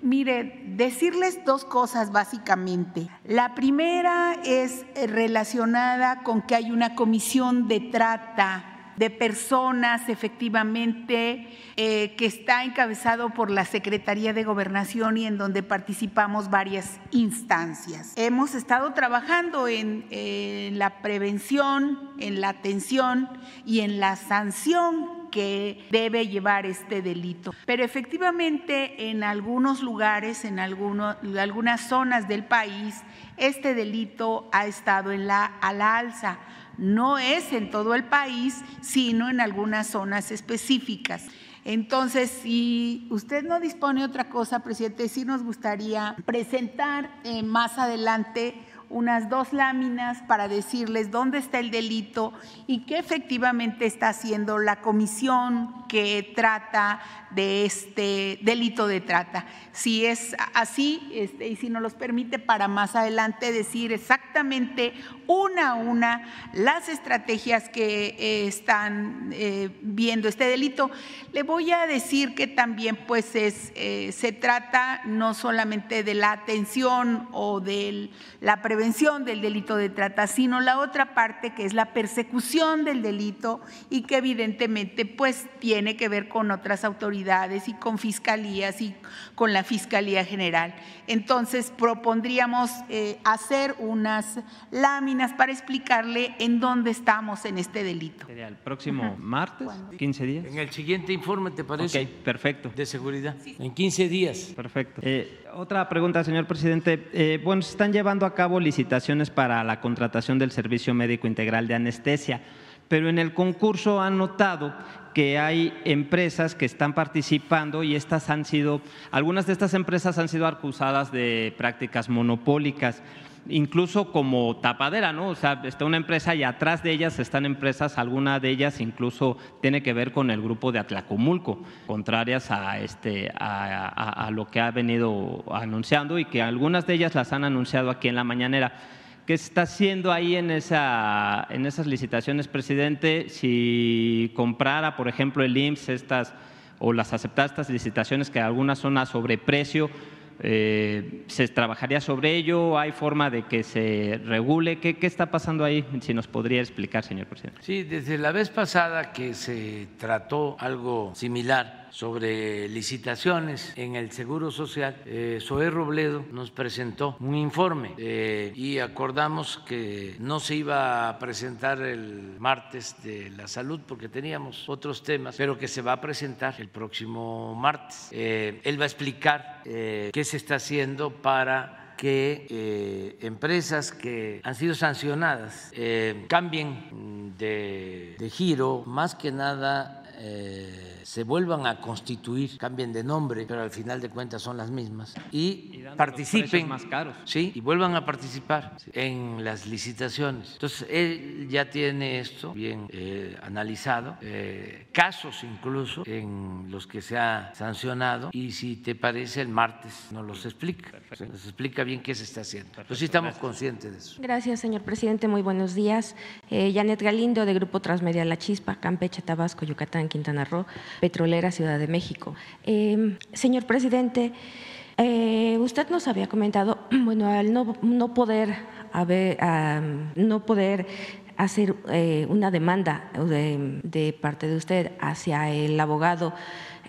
mire, decirles dos cosas básicamente. La primera es relacionada con que hay una comisión de trata de personas efectivamente eh, que está encabezado por la Secretaría de Gobernación y en donde participamos varias instancias. Hemos estado trabajando en, la prevención, en la atención y en la sanción que debe llevar este delito. Pero efectivamente en algunos lugares, en algunas zonas del país, este delito ha estado en la, a la alza no es en todo el país, sino en algunas zonas específicas. Entonces, si usted no dispone otra cosa, presidente, sí nos gustaría presentar eh, más adelante unas dos láminas para decirles dónde está el delito y qué efectivamente está haciendo la comisión que trata de este delito de trata. Si es así, este, y si nos los permite para más adelante decir exactamente una a una las estrategias que eh, están eh, viendo este delito, le voy a decir que también pues es, eh, se trata no solamente de la atención o de la prevención, del delito de trata, sino la otra parte que es la persecución del delito y que evidentemente pues tiene que ver con otras autoridades y con fiscalías y con la Fiscalía General. Entonces propondríamos eh, hacer unas láminas para explicarle en dónde estamos en este delito. Sería el próximo martes, 15 días. En el siguiente informe, ¿te parece? Ok, perfecto. De seguridad. En 15 días. Perfecto. Eh, otra pregunta, señor presidente. Eh, bueno, se están llevando a cabo licitaciones para la contratación del servicio médico integral de anestesia, pero en el concurso han notado que hay empresas que están participando y estas han sido, algunas de estas empresas han sido acusadas de prácticas monopólicas. incluso como tapadera, ¿no? O sea, está una empresa y atrás de ellas están empresas, alguna de ellas incluso tiene que ver con el grupo de Atlacomulco, contrarias a, este, a, lo que ha venido anunciando y que algunas de ellas las han anunciado aquí en la mañanera. ¿Qué está haciendo ahí en, esa, en esas licitaciones, presidente? Si comprara, por ejemplo, el IMSS estas o las aceptadas estas licitaciones que algunas son a sobreprecio, eh, ¿Se trabajaría sobre ello? ¿Hay forma de que se regule? ¿Qué, ¿Qué, está pasando ahí? Si nos podría explicar, señor presidente. Sí, desde la vez pasada que se trató algo similar sobre licitaciones en el Seguro Social, eh, Robledo nos presentó un informe eh, y acordamos que no se iba a presentar el martes de la salud porque teníamos otros temas, pero que se va a presentar el próximo martes. Eh, él va a explicar eh, qué se está haciendo para que empresas que han sido sancionadas cambien de, giro, más que nada se vuelvan a constituir, cambien de nombre, pero al final de cuentas son las mismas, y, participen más caros. Sí, y vuelvan a participar en las licitaciones. Entonces, él ya tiene esto bien eh, analizado, eh, casos incluso en los que se ha sancionado, y si te parece, el martes nos los explica, nos explica bien qué se está haciendo. Entonces, sí estamos conscientes de eso. Gracias, señor presidente. Muy buenos días. Eh, Janet Galindo, de Grupo Transmedia La Chispa, Campeche, Tabasco, Yucatán, Quintana Roo. Petrolera Ciudad de México. Em, señor presidente, eh, usted nos había comentado, [CLEARS THROAT] bueno, al no, poder haber, no poder hacer eh, una demanda de, parte de usted hacia el abogado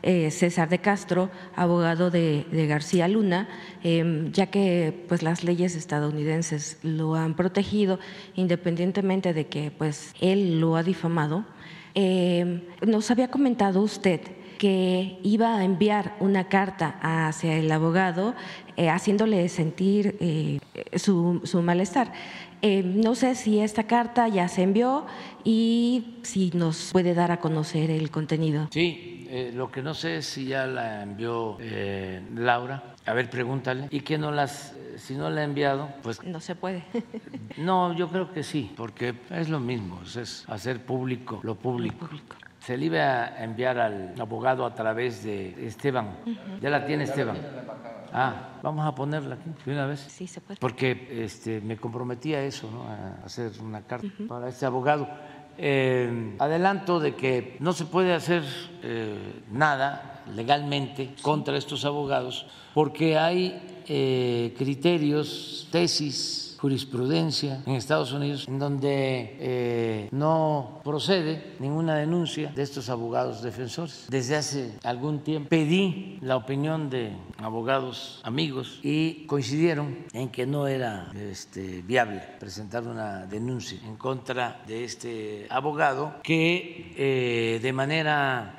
eh, César de Castro, abogado de, García Luna, em, ya que pues las leyes estadounidenses lo han protegido, independientemente de que pues él lo ha difamado. Eh, nos había comentado usted que iba a enviar una carta hacia el abogado eh, haciéndole sentir eh, su, malestar. no sé si esta carta ya se envió y si nos puede dar a conocer el contenido. Sí, lo que no sé es si ya la envió Laura. A ver, pregúntale. Y que no las si no la ha enviado, pues... No se puede. [LAUGHS] no, yo creo que sí, porque es lo mismo, es hacer público lo público. Se le iba a enviar al abogado a través de Esteban. Ya la tiene Esteban. Ah, vamos a ponerla aquí de una vez. Sí, se puede. Porque este, me comprometí a eso, ¿no? a hacer una carta para este abogado. Eh, adelanto de que no se puede hacer eh, nada legalmente contra estos abogados porque hay eh, criterios, tesis, jurisprudencia en Estados Unidos en donde eh, no procede ninguna denuncia de estos abogados defensores. Desde hace algún tiempo pedí la opinión de abogados amigos y coincidieron en que no era este, viable presentar una denuncia en contra de este abogado que eh, de manera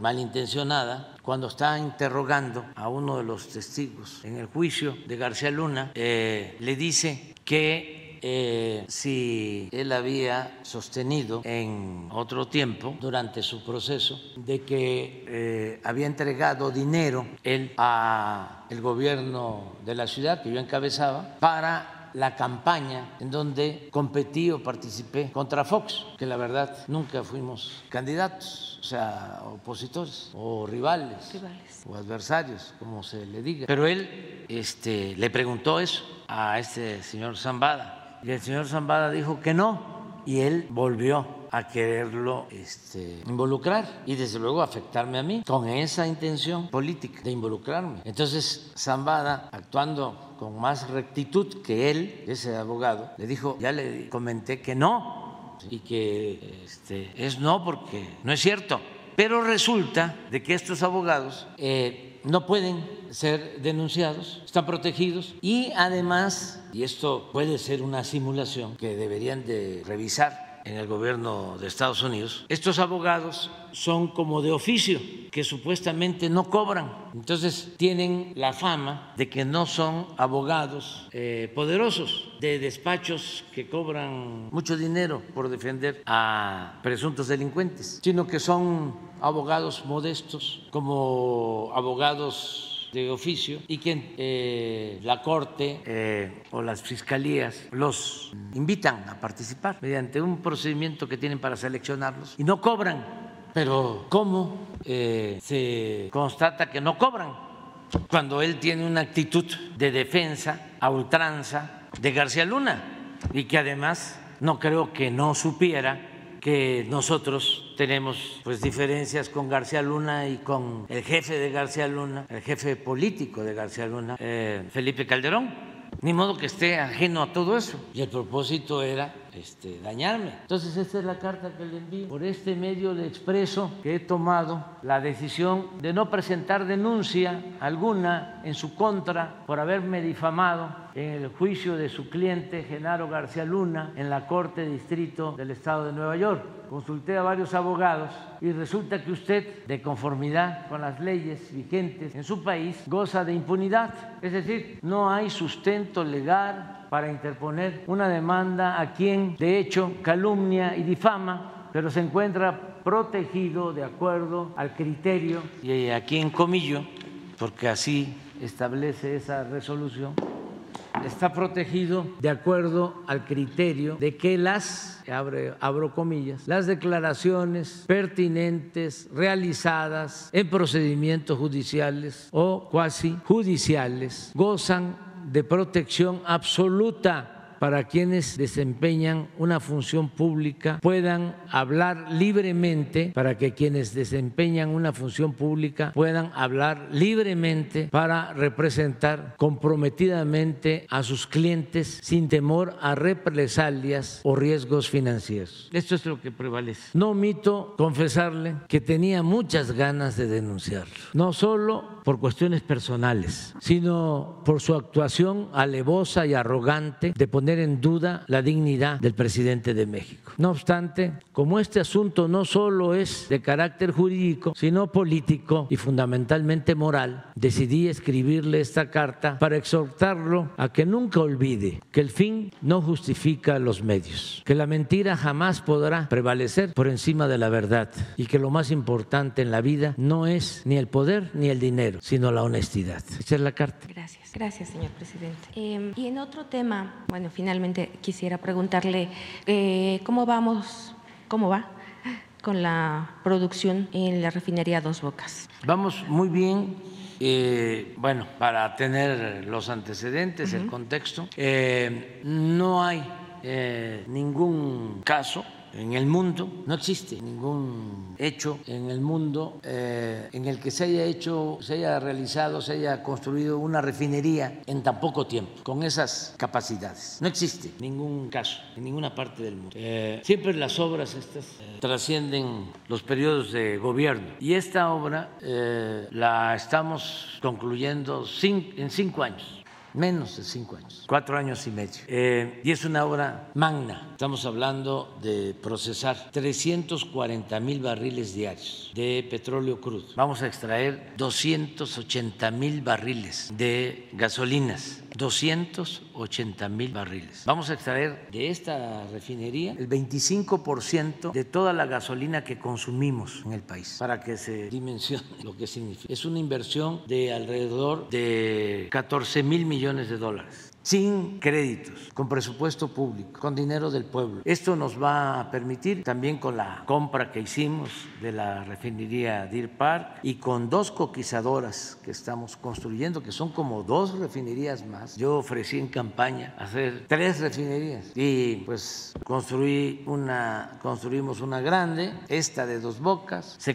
malintencionada cuando está interrogando a uno de los testigos en el juicio de García Luna, eh, le dice que eh, si él había sostenido en otro tiempo, durante su proceso, de que eh, había entregado dinero él a gobierno de la ciudad que yo encabezaba para la campaña en donde competí o participé contra Fox, que la verdad nunca fuimos candidatos o sea, opositores o rivales, o adversarios, como se le diga. Pero él este, le preguntó eso a este señor Zambada. Y el señor Zambada dijo que no y él volvió a quererlo este, involucrar y desde luego afectarme a mí con esa intención política de involucrarme. Entonces Zambada, actuando con más rectitud que él, ese abogado, le dijo, ya le comenté que no, y que este, es no porque no es cierto. Pero resulta de que estos abogados eh, no pueden ser denunciados, están protegidos y además, y esto puede ser una simulación que deberían de revisar en el gobierno de Estados Unidos, estos abogados son como de oficio, que supuestamente no cobran. Entonces tienen la fama de que no son abogados eh, poderosos, de despachos que cobran mucho dinero por defender a presuntos delincuentes, sino que son abogados modestos, como abogados de oficio y que eh, la Corte eh, o las fiscalías los invitan a participar mediante un procedimiento que tienen para seleccionarlos y no cobran. Pero ¿cómo eh, se constata que no cobran? Cuando él tiene una actitud de defensa a ultranza de García Luna y que además no creo que no supiera que nosotros tenemos pues diferencias con García Luna y con el jefe de García Luna, el jefe político de García Luna, eh, Felipe Calderón. Ni modo que esté ajeno a todo eso. Y el propósito era este, dañarme. Entonces esta es la carta que le envío. Por este medio le expreso que he tomado la decisión de no presentar denuncia alguna en su contra por haberme difamado en el juicio de su cliente Genaro García Luna en la Corte Distrito del Estado de Nueva York. Consulté a varios abogados y resulta que usted, de conformidad con las leyes vigentes en su país, goza de impunidad. Es decir, no hay sustento legal para interponer una demanda a quien de hecho calumnia y difama, pero se encuentra protegido de acuerdo al criterio, y aquí en comillo, porque así establece esa resolución, está protegido de acuerdo al criterio de que las, abro comillas, las declaraciones pertinentes realizadas en procedimientos judiciales o cuasi judiciales gozan de protección absoluta para quienes desempeñan una función pública puedan hablar libremente, para que quienes desempeñan una función pública puedan hablar libremente para representar comprometidamente a sus clientes sin temor a represalias o riesgos financieros. Esto es lo que prevalece. No omito confesarle que tenía muchas ganas de denunciarlo, no solo por cuestiones personales, sino por su actuación alevosa y arrogante de poner en duda la dignidad del presidente de México. No obstante, como este asunto no solo es de carácter jurídico, sino político y fundamentalmente moral, decidí escribirle esta carta para exhortarlo a que nunca olvide que el fin no justifica los medios, que la mentira jamás podrá prevalecer por encima de la verdad y que lo más importante en la vida no es ni el poder ni el dinero, sino la honestidad. Esa es la carta. Gracias, gracias, señor presidente. Eh, y en otro tema, bueno, finalmente quisiera preguntarle eh, cómo vamos, cómo va con la producción en la refinería Dos Bocas. Vamos muy bien. Eh, bueno, para tener los antecedentes, el contexto, no hay ningún caso en el mundo, no existe ningún hecho en el mundo eh, en el que se haya hecho, se haya realizado, se haya construido una refinería en tan poco tiempo, con esas capacidades. No existe ningún caso en ninguna parte del mundo. Eh, siempre las obras estas eh, trascienden los periodos de gobierno y esta obra la estamos concluyendo en cinco años menos de cinco años, cuatro años y medio. Eh, y es una obra magna. Estamos hablando de procesar 340 mil barriles diarios de petróleo crudo. Vamos a extraer 280 mil barriles de gasolinas 280 mil barriles. Vamos a extraer de esta refinería el 25% de toda la gasolina que consumimos en el país, para que se dimensione lo que significa. Es una inversión de alrededor de 14 mil millones de dólares sin créditos, con presupuesto público, con dinero del pueblo. Esto nos va a permitir también con la compra que hicimos de la refinería Deer Park y con dos coquizadoras que estamos construyendo, que son como dos refinerías más. Yo ofrecí en campaña hacer tres refinerías y pues construí una, construimos una grande, esta de dos bocas, se,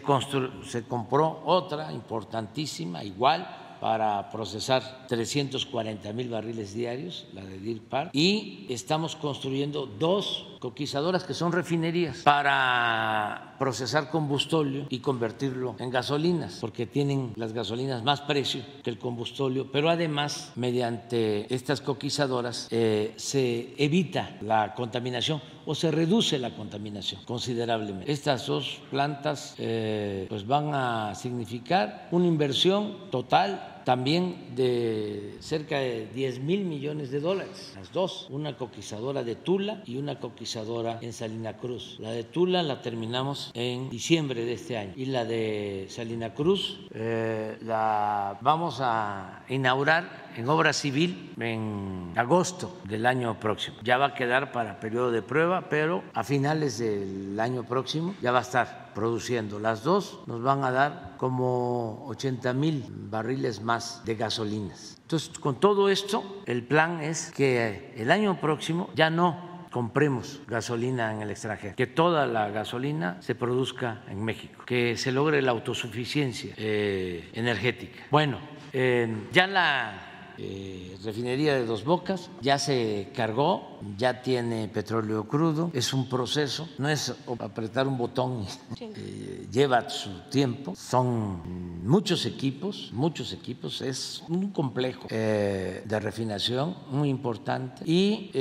se compró otra importantísima, igual para procesar 340 mil barriles diarios, la de Deer Park, y estamos construyendo dos coquizadoras que son refinerías para procesar combustóleo y convertirlo en gasolinas, porque tienen las gasolinas más precio que el combustóleo, pero además mediante estas coquizadoras eh, se evita la contaminación o se reduce la contaminación considerablemente. Estas dos plantas eh, pues van a significar una inversión total también de cerca de 10 mil millones de dólares, las dos, una coquizadora de Tula y una coquizadora en Salina Cruz. La de Tula la terminamos en diciembre de este año y la de Salina Cruz eh, la vamos a inaugurar en obra civil en agosto del año próximo. Ya va a quedar para periodo de prueba, pero a finales del año próximo ya va a estar produciendo. Las dos nos van a dar como 80 mil barriles más de gasolinas. Entonces, con todo esto, el plan es que el año próximo ya no compremos gasolina en el extranjero, que toda la gasolina se produzca en México, que se logre la autosuficiencia eh, energética. Bueno, eh, ya la eh, refinería de Dos Bocas. Ya se cargó, ya tiene petróleo crudo, es un proceso, no es apretar un botón, [LAUGHS] eh, lleva su tiempo, son muchos equipos, muchos equipos, es un complejo eh, de refinación muy importante y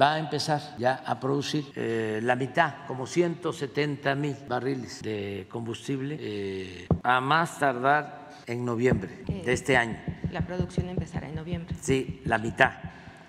va a empezar ya a producir la mitad, como 170 mil barriles de combustible, a más tardar en noviembre de eh, este año. La producción empezará en noviembre. Sí, la mitad.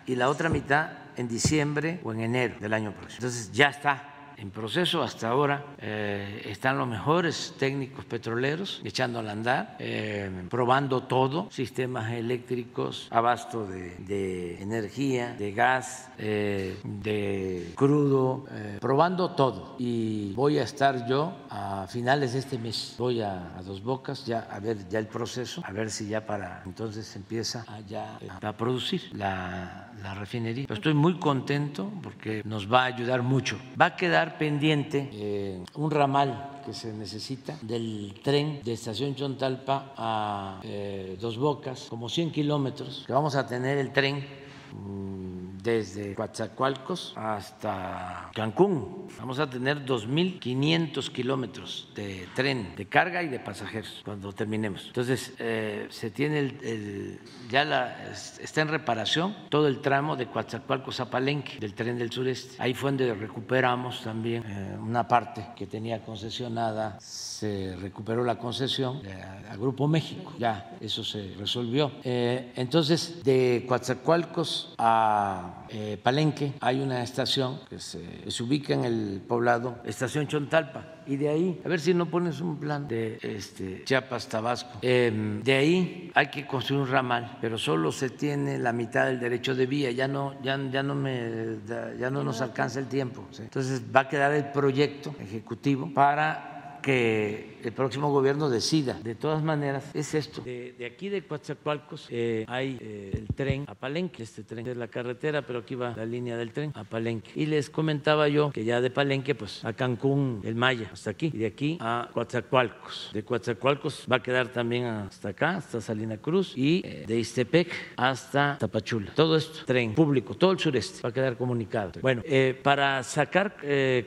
Y la otra mitad en diciembre o en enero del año próximo. Entonces ya está en proceso. Hasta ahora eh, están los mejores técnicos petroleros echando al andar, eh, probando todo, sistemas eléctricos, abasto de, energía, de gas, eh, de crudo, probando todo. Y voy a estar yo a finales de este mes, voy a, Dos Bocas ya a ver ya el proceso, a ver si ya para entonces empieza a, ya, a producir la, la refinería. estoy muy contento porque nos va a ayudar mucho. Va a quedar pendiente eh, un ramal que se necesita del tren de Estación Chontalpa a eh, Dos Bocas, como 100 kilómetros, que vamos a tener el tren mm, desde Coatzacoalcos hasta Cancún. Vamos a tener 2.500 kilómetros de tren de carga y de pasajeros cuando terminemos. Entonces, eh, se tiene el, ya la, está en reparación todo el tramo de Coatzacoalcos a Palenque del tren del sureste. Ahí fue donde recuperamos también eh, una parte que tenía concesionada. Se recuperó la concesión al Grupo México. Ya eso se resolvió. Eh, entonces, de Coatzacoalcos a eh, Palenque. Hay una estación que se, ubica en el poblado, Estación Chontalpa, y de ahí, a ver si no pones un plan de este, Chiapas, Tabasco, em, de ahí hay que construir un ramal, pero solo se tiene la mitad del derecho de vía, ya no, ya, ya no, me, ya no nos alcanza el tiempo. Entonces va a quedar el proyecto ejecutivo para que el próximo gobierno decida. De todas maneras, es esto. De, aquí de Coatzacoalcos eh, hay eh, el tren a Palenque, este tren es la carretera, pero aquí va la línea del tren a Palenque. Y les comentaba yo que ya de Palenque, pues a Cancún, el Maya, hasta aquí, y de aquí a Coatzacoalcos. De Coatzacoalcos va a quedar también hasta acá, hasta Salina Cruz, y eh, de Istepec hasta Tapachula. Todo esto, tren público, todo el sureste va a quedar comunicado. Bueno, para sacar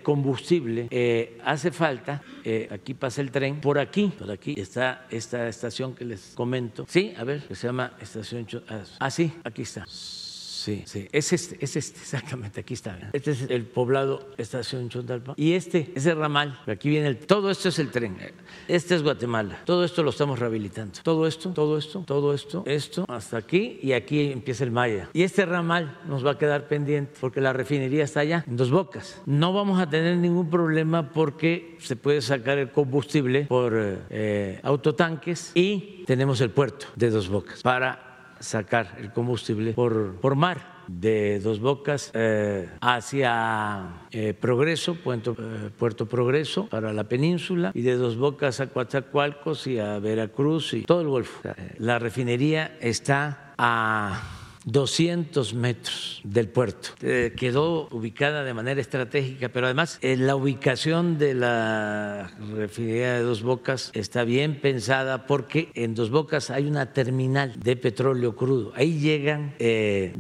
combustible hace falta aquí pasa el tren, por aquí, por aquí está esta estación que les comento. Sí, a ver, que se llama Estación... Ah, sí, aquí está. Sí, sí, es este, es este, [LAUGHS] exactamente, aquí está. Este es el poblado Estación Chontalpa. Y este es el ramal, aquí viene el, todo esto es el tren. Este es Guatemala. Todo esto lo estamos rehabilitando. Todo esto, todo esto, todo esto, esto, hasta aquí y aquí empieza el Maya. Y este ramal nos va a quedar pendiente porque la refinería está allá, en dos bocas. No vamos a tener ningún problema porque se puede sacar el combustible por eh, autotanques y tenemos el puerto de dos bocas para sacar el combustible por, por mar de Dos Bocas eh, hacia eh, Progreso, Puerto, eh, Puerto, Progreso para la península y de Dos Bocas a Coatzacoalcos y a Veracruz y todo el Golfo. La refinería está a 200 metros del puerto. Eh, quedó ubicada de manera estratégica, pero además eh, la ubicación de la refinería de Dos Bocas está bien pensada porque en Dos Bocas hay una terminal de petróleo crudo. Ahí llegan, eh,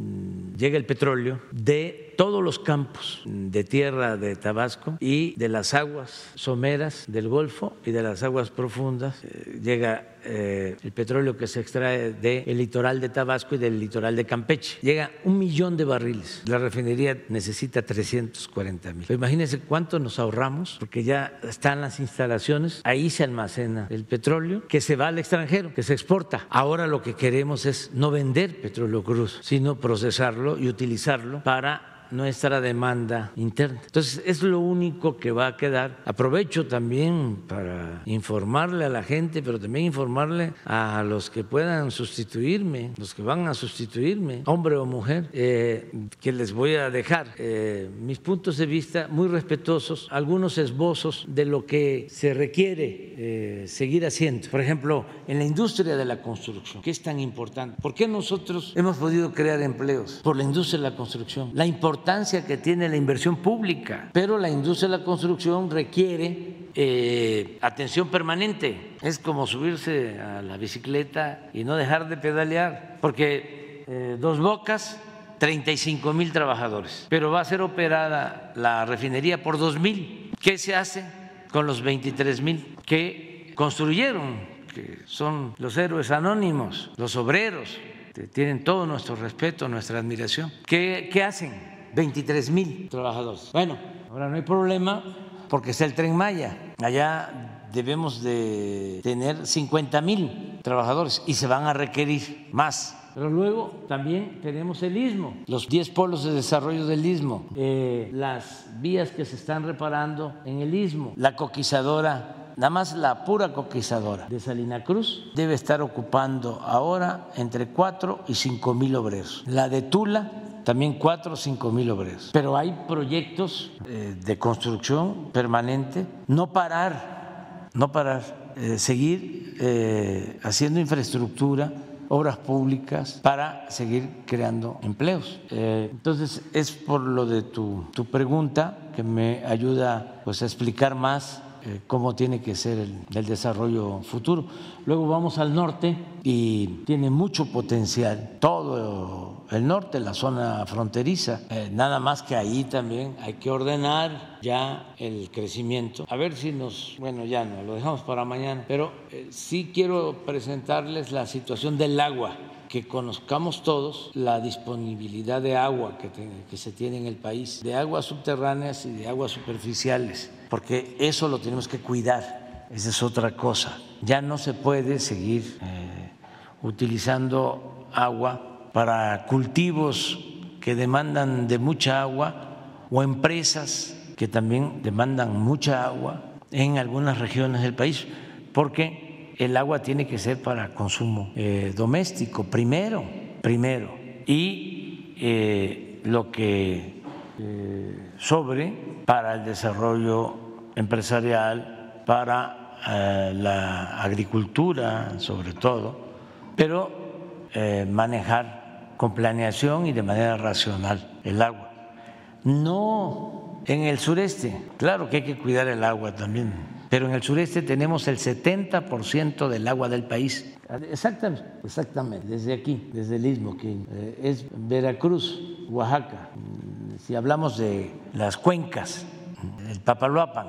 llega el petróleo de todos los campos de tierra de Tabasco y de las aguas someras del Golfo y de las aguas profundas. Eh, llega eh, el petróleo que se extrae del litoral de Tabasco y del litoral de Campeche. Llega un millón de barriles. La refinería necesita 340 mil. Imagínense cuánto nos ahorramos, porque ya están las instalaciones, ahí se almacena el petróleo que se va al extranjero, que se exporta. Ahora lo que queremos es no vender petróleo crudo, sino procesarlo y utilizarlo para nuestra demanda interna. Entonces, es lo único que va a quedar. Aprovecho también para informarle a la gente, pero también informarle a los que puedan sustituirme, los que van a sustituirme, hombre o mujer, eh, que les voy a dejar eh, mis puntos de vista muy respetuosos, algunos esbozos de lo que se requiere eh, seguir haciendo. Por ejemplo, en la industria de la construcción, que es tan importante. ¿Por qué nosotros hemos podido crear empleos? Por la industria de la construcción. La importancia que tiene la inversión pública, pero la industria de la construcción requiere eh, atención permanente. Es como subirse a la bicicleta y no dejar de pedalear, porque eh, dos bocas 35 mil trabajadores, pero va a ser operada la refinería por 2 mil. ¿Qué se hace con los 23 mil que construyeron, que son los héroes anónimos, los obreros? que tienen todo nuestro respeto, nuestra admiración. ¿Qué, qué hacen? 23 mil trabajadores. Bueno, ahora no hay problema porque está el tren Maya. Allá debemos de tener 50 mil trabajadores y se van a requerir más. Pero luego también tenemos el istmo, los 10 polos de desarrollo del istmo, eh, las vías que se están reparando en el istmo, la coquizadora Nada más la pura coquizadora de Salina Cruz debe estar ocupando ahora entre 4 y 5 mil obreros. La de Tula también 4 o 5 mil obreros. Pero hay proyectos eh, de construcción permanente, no parar, no parar, eh, seguir eh, haciendo infraestructura obras públicas para seguir creando empleos. entonces, es por lo de tu, tu, pregunta que me ayuda pues, a explicar más eh, cómo tiene que ser el, desarrollo futuro. Luego vamos al norte y tiene mucho potencial todo el norte, la zona fronteriza. Eh, nada más que ahí también hay que ordenar ya el crecimiento. A ver si nos, bueno, ya no, lo dejamos para mañana, pero eh, sí quiero presentarles la situación del agua conozcamos todos la disponibilidad de agua que, que, se tiene en el país, de aguas subterráneas y de aguas superficiales porque eso lo tenemos que cuidar, esa es otra cosa. Ya no se puede seguir eh, utilizando agua para cultivos que demandan de mucha agua o empresas que también demandan mucha agua en algunas regiones del país, porque el agua tiene que ser para consumo eh, doméstico primero, primero, y eh, lo que sobre para el desarrollo empresarial, para eh, la agricultura sobre todo, pero eh, manejar con planeación y de manera racional el agua. No en el sureste, claro que hay que cuidar el agua también, pero en el sureste tenemos el 70% del agua del país. Exactamente, exactamente, desde aquí, desde el istmo, que eh, es Veracruz, Oaxaca. Si hablamos de las cuencas, el Papaloapan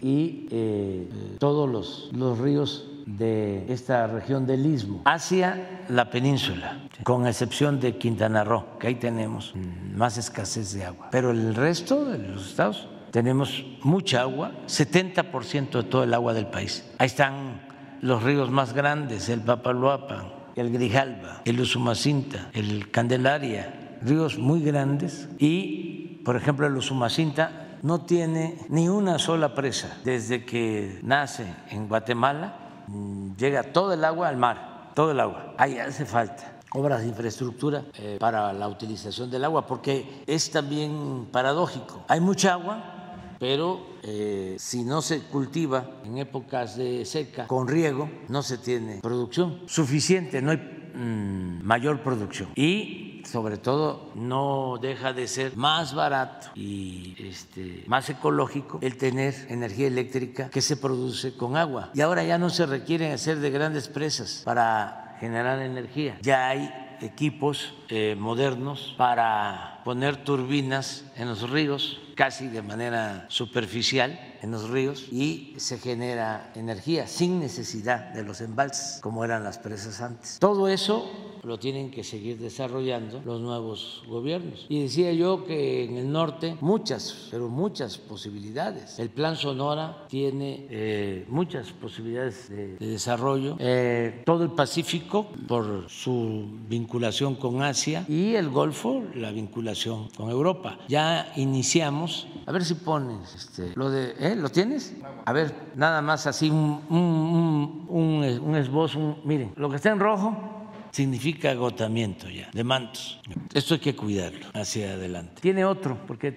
y eh, todos los, los ríos de esta región del istmo hacia la península, con excepción de Quintana Roo, que ahí tenemos más escasez de agua. Pero el resto de los estados tenemos mucha agua, 70% de todo el agua del país. Ahí están los ríos más grandes, el Papaloapan, el Grijalba, el Usumacinta, el Candelaria, ríos muy grandes y, por ejemplo, el Usumacinta no tiene ni una sola presa. Desde que nace en Guatemala, mm, llega todo el agua al mar, todo el agua. Ahí hace falta obras de infraestructura eh, para la utilización del agua, porque es también paradójico. Hay mucha agua, pero eh, si no se cultiva en épocas de seca con riego, no se tiene producción suficiente, no hay mm, mayor producción. Y sobre todo no deja de ser más barato y este, más ecológico el tener energía eléctrica que se produce con agua. Y ahora ya no se requieren hacer de grandes presas para generar energía. Ya hay equipos eh, modernos para poner turbinas en los ríos, casi de manera superficial en los ríos, y se genera energía sin necesidad de los embalses, como eran las presas antes. Todo eso lo tienen que seguir desarrollando los nuevos gobiernos. Y decía yo que en el norte muchas, pero muchas posibilidades. El plan Sonora tiene eh, muchas posibilidades de, de desarrollo. Eh, todo el Pacífico por su vinculación con Asia y el Golfo, la vinculación con Europa. Ya iniciamos, a ver si pones este, lo de, ¿eh? ¿lo tienes? A ver, nada más así un, un, un, esbozo, miren, lo que está en rojo significa agotamiento ya de mantos. Esto hay que cuidarlo hacia adelante. Tiene otro, porque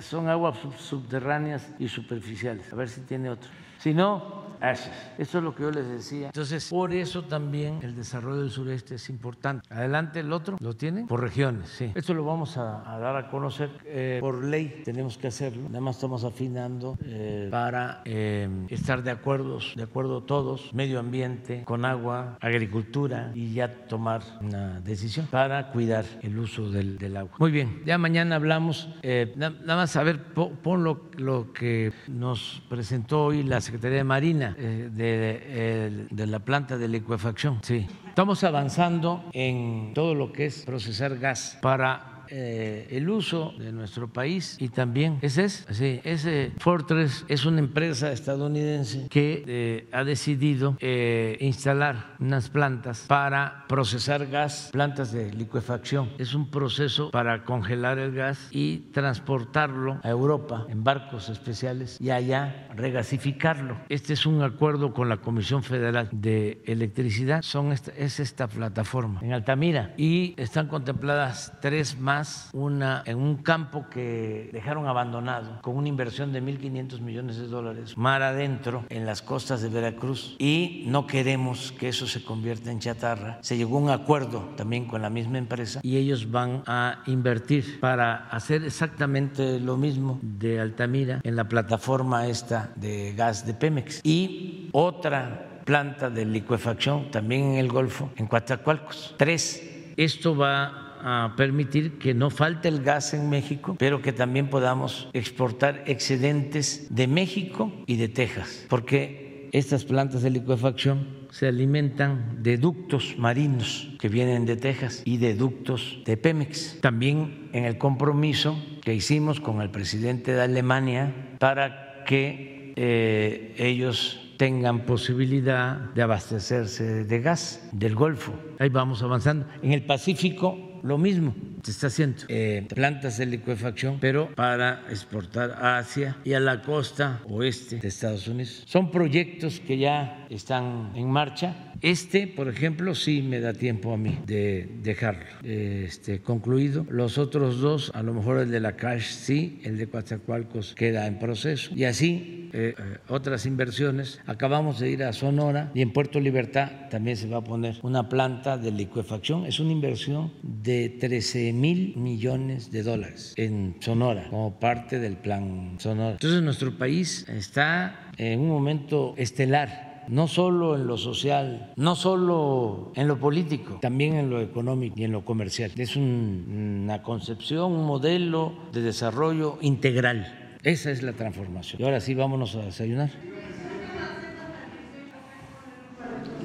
son aguas sub- subterráneas y superficiales. A ver si tiene otro. Si no, Eso es lo que yo les decía. Entonces, por eso también el desarrollo del sureste es importante. Adelante, el otro, ¿lo tienen? Por regiones, sí. Esto lo vamos a, a dar a conocer. eh, por ley tenemos que hacerlo. Nada más estamos afinando eh, para eh, estar de acuerdo, de acuerdo todos, medio ambiente, con agua, agricultura y ya tomar una decisión para cuidar el uso del, del agua. Muy bien, ya mañana hablamos. eh, na- nada más a ver, po- pon lo, lo que nos presentó hoy la Secretaría de Marina eh, de, de la planta de licuefacción. Sí, estamos avanzando en todo lo que es procesar gas para eh, el uso de nuestro país y también ese es sí, ese Fortress es una empresa estadounidense que eh, ha decidido eh, instalar unas plantas para procesar gas, plantas de licuefacción. Es un proceso para congelar el gas y transportarlo a Europa en barcos especiales y allá regasificarlo. Este es un acuerdo con la Comisión Federal de Electricidad. Son es esta plataforma en Altamira y están contempladas tres más, una en un campo que dejaron abandonado con una inversión de 1.500 millones de dólares, mar adentro en las costas de Veracruz y no queremos que eso se convierta en chatarra. Se llegó a un acuerdo también con la misma empresa y ellos van a invertir para hacer exactamente lo mismo de Altamira en la plataforma esta de gas de Pemex y otra planta de licuefacción también en el Golfo, en Coatzacoalcos. Tres. Esto va a permitir que no falte el gas en México, pero que también podamos exportar excedentes de México y de Texas, porque estas plantas de licuefacción se alimentan de ductos marinos que vienen de Texas y de ductos de Pemex. También en el compromiso que hicimos con el presidente de Alemania para que eh, ellos tengan posibilidad de abastecerse de gas del Golfo. Ahí vamos avanzando. En el Pacífico, lo mismo se está haciendo. Eh, plantas de licuefacción, pero para exportar a Asia y a la costa oeste de Estados Unidos. Son proyectos que ya están en marcha. Este, por ejemplo, sí me da tiempo a mí de dejarlo este, concluido. Los otros dos, a lo mejor el de la Cash sí, el de Coatzacoalcos queda en proceso. Y así eh, eh, otras inversiones. Acabamos de ir a Sonora y en Puerto Libertad también se va a poner una planta de licuefacción. Es una inversión de 13 mil millones de dólares en Sonora como parte del plan Sonora. Entonces nuestro país está en un momento estelar no solo en lo social, no solo en lo político, también en lo económico y en lo comercial. Es un- una concepción, un modelo de desarrollo integral. Esa es la transformación. Y ahora sí, vámonos a desayunar.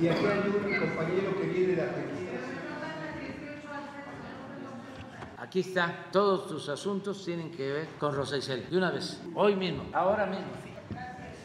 Y aquí hay un compañero que viene de Aquí está, todos tus asuntos tienen que ver con Rosa Isela. De una vez, hoy mismo, ahora mismo.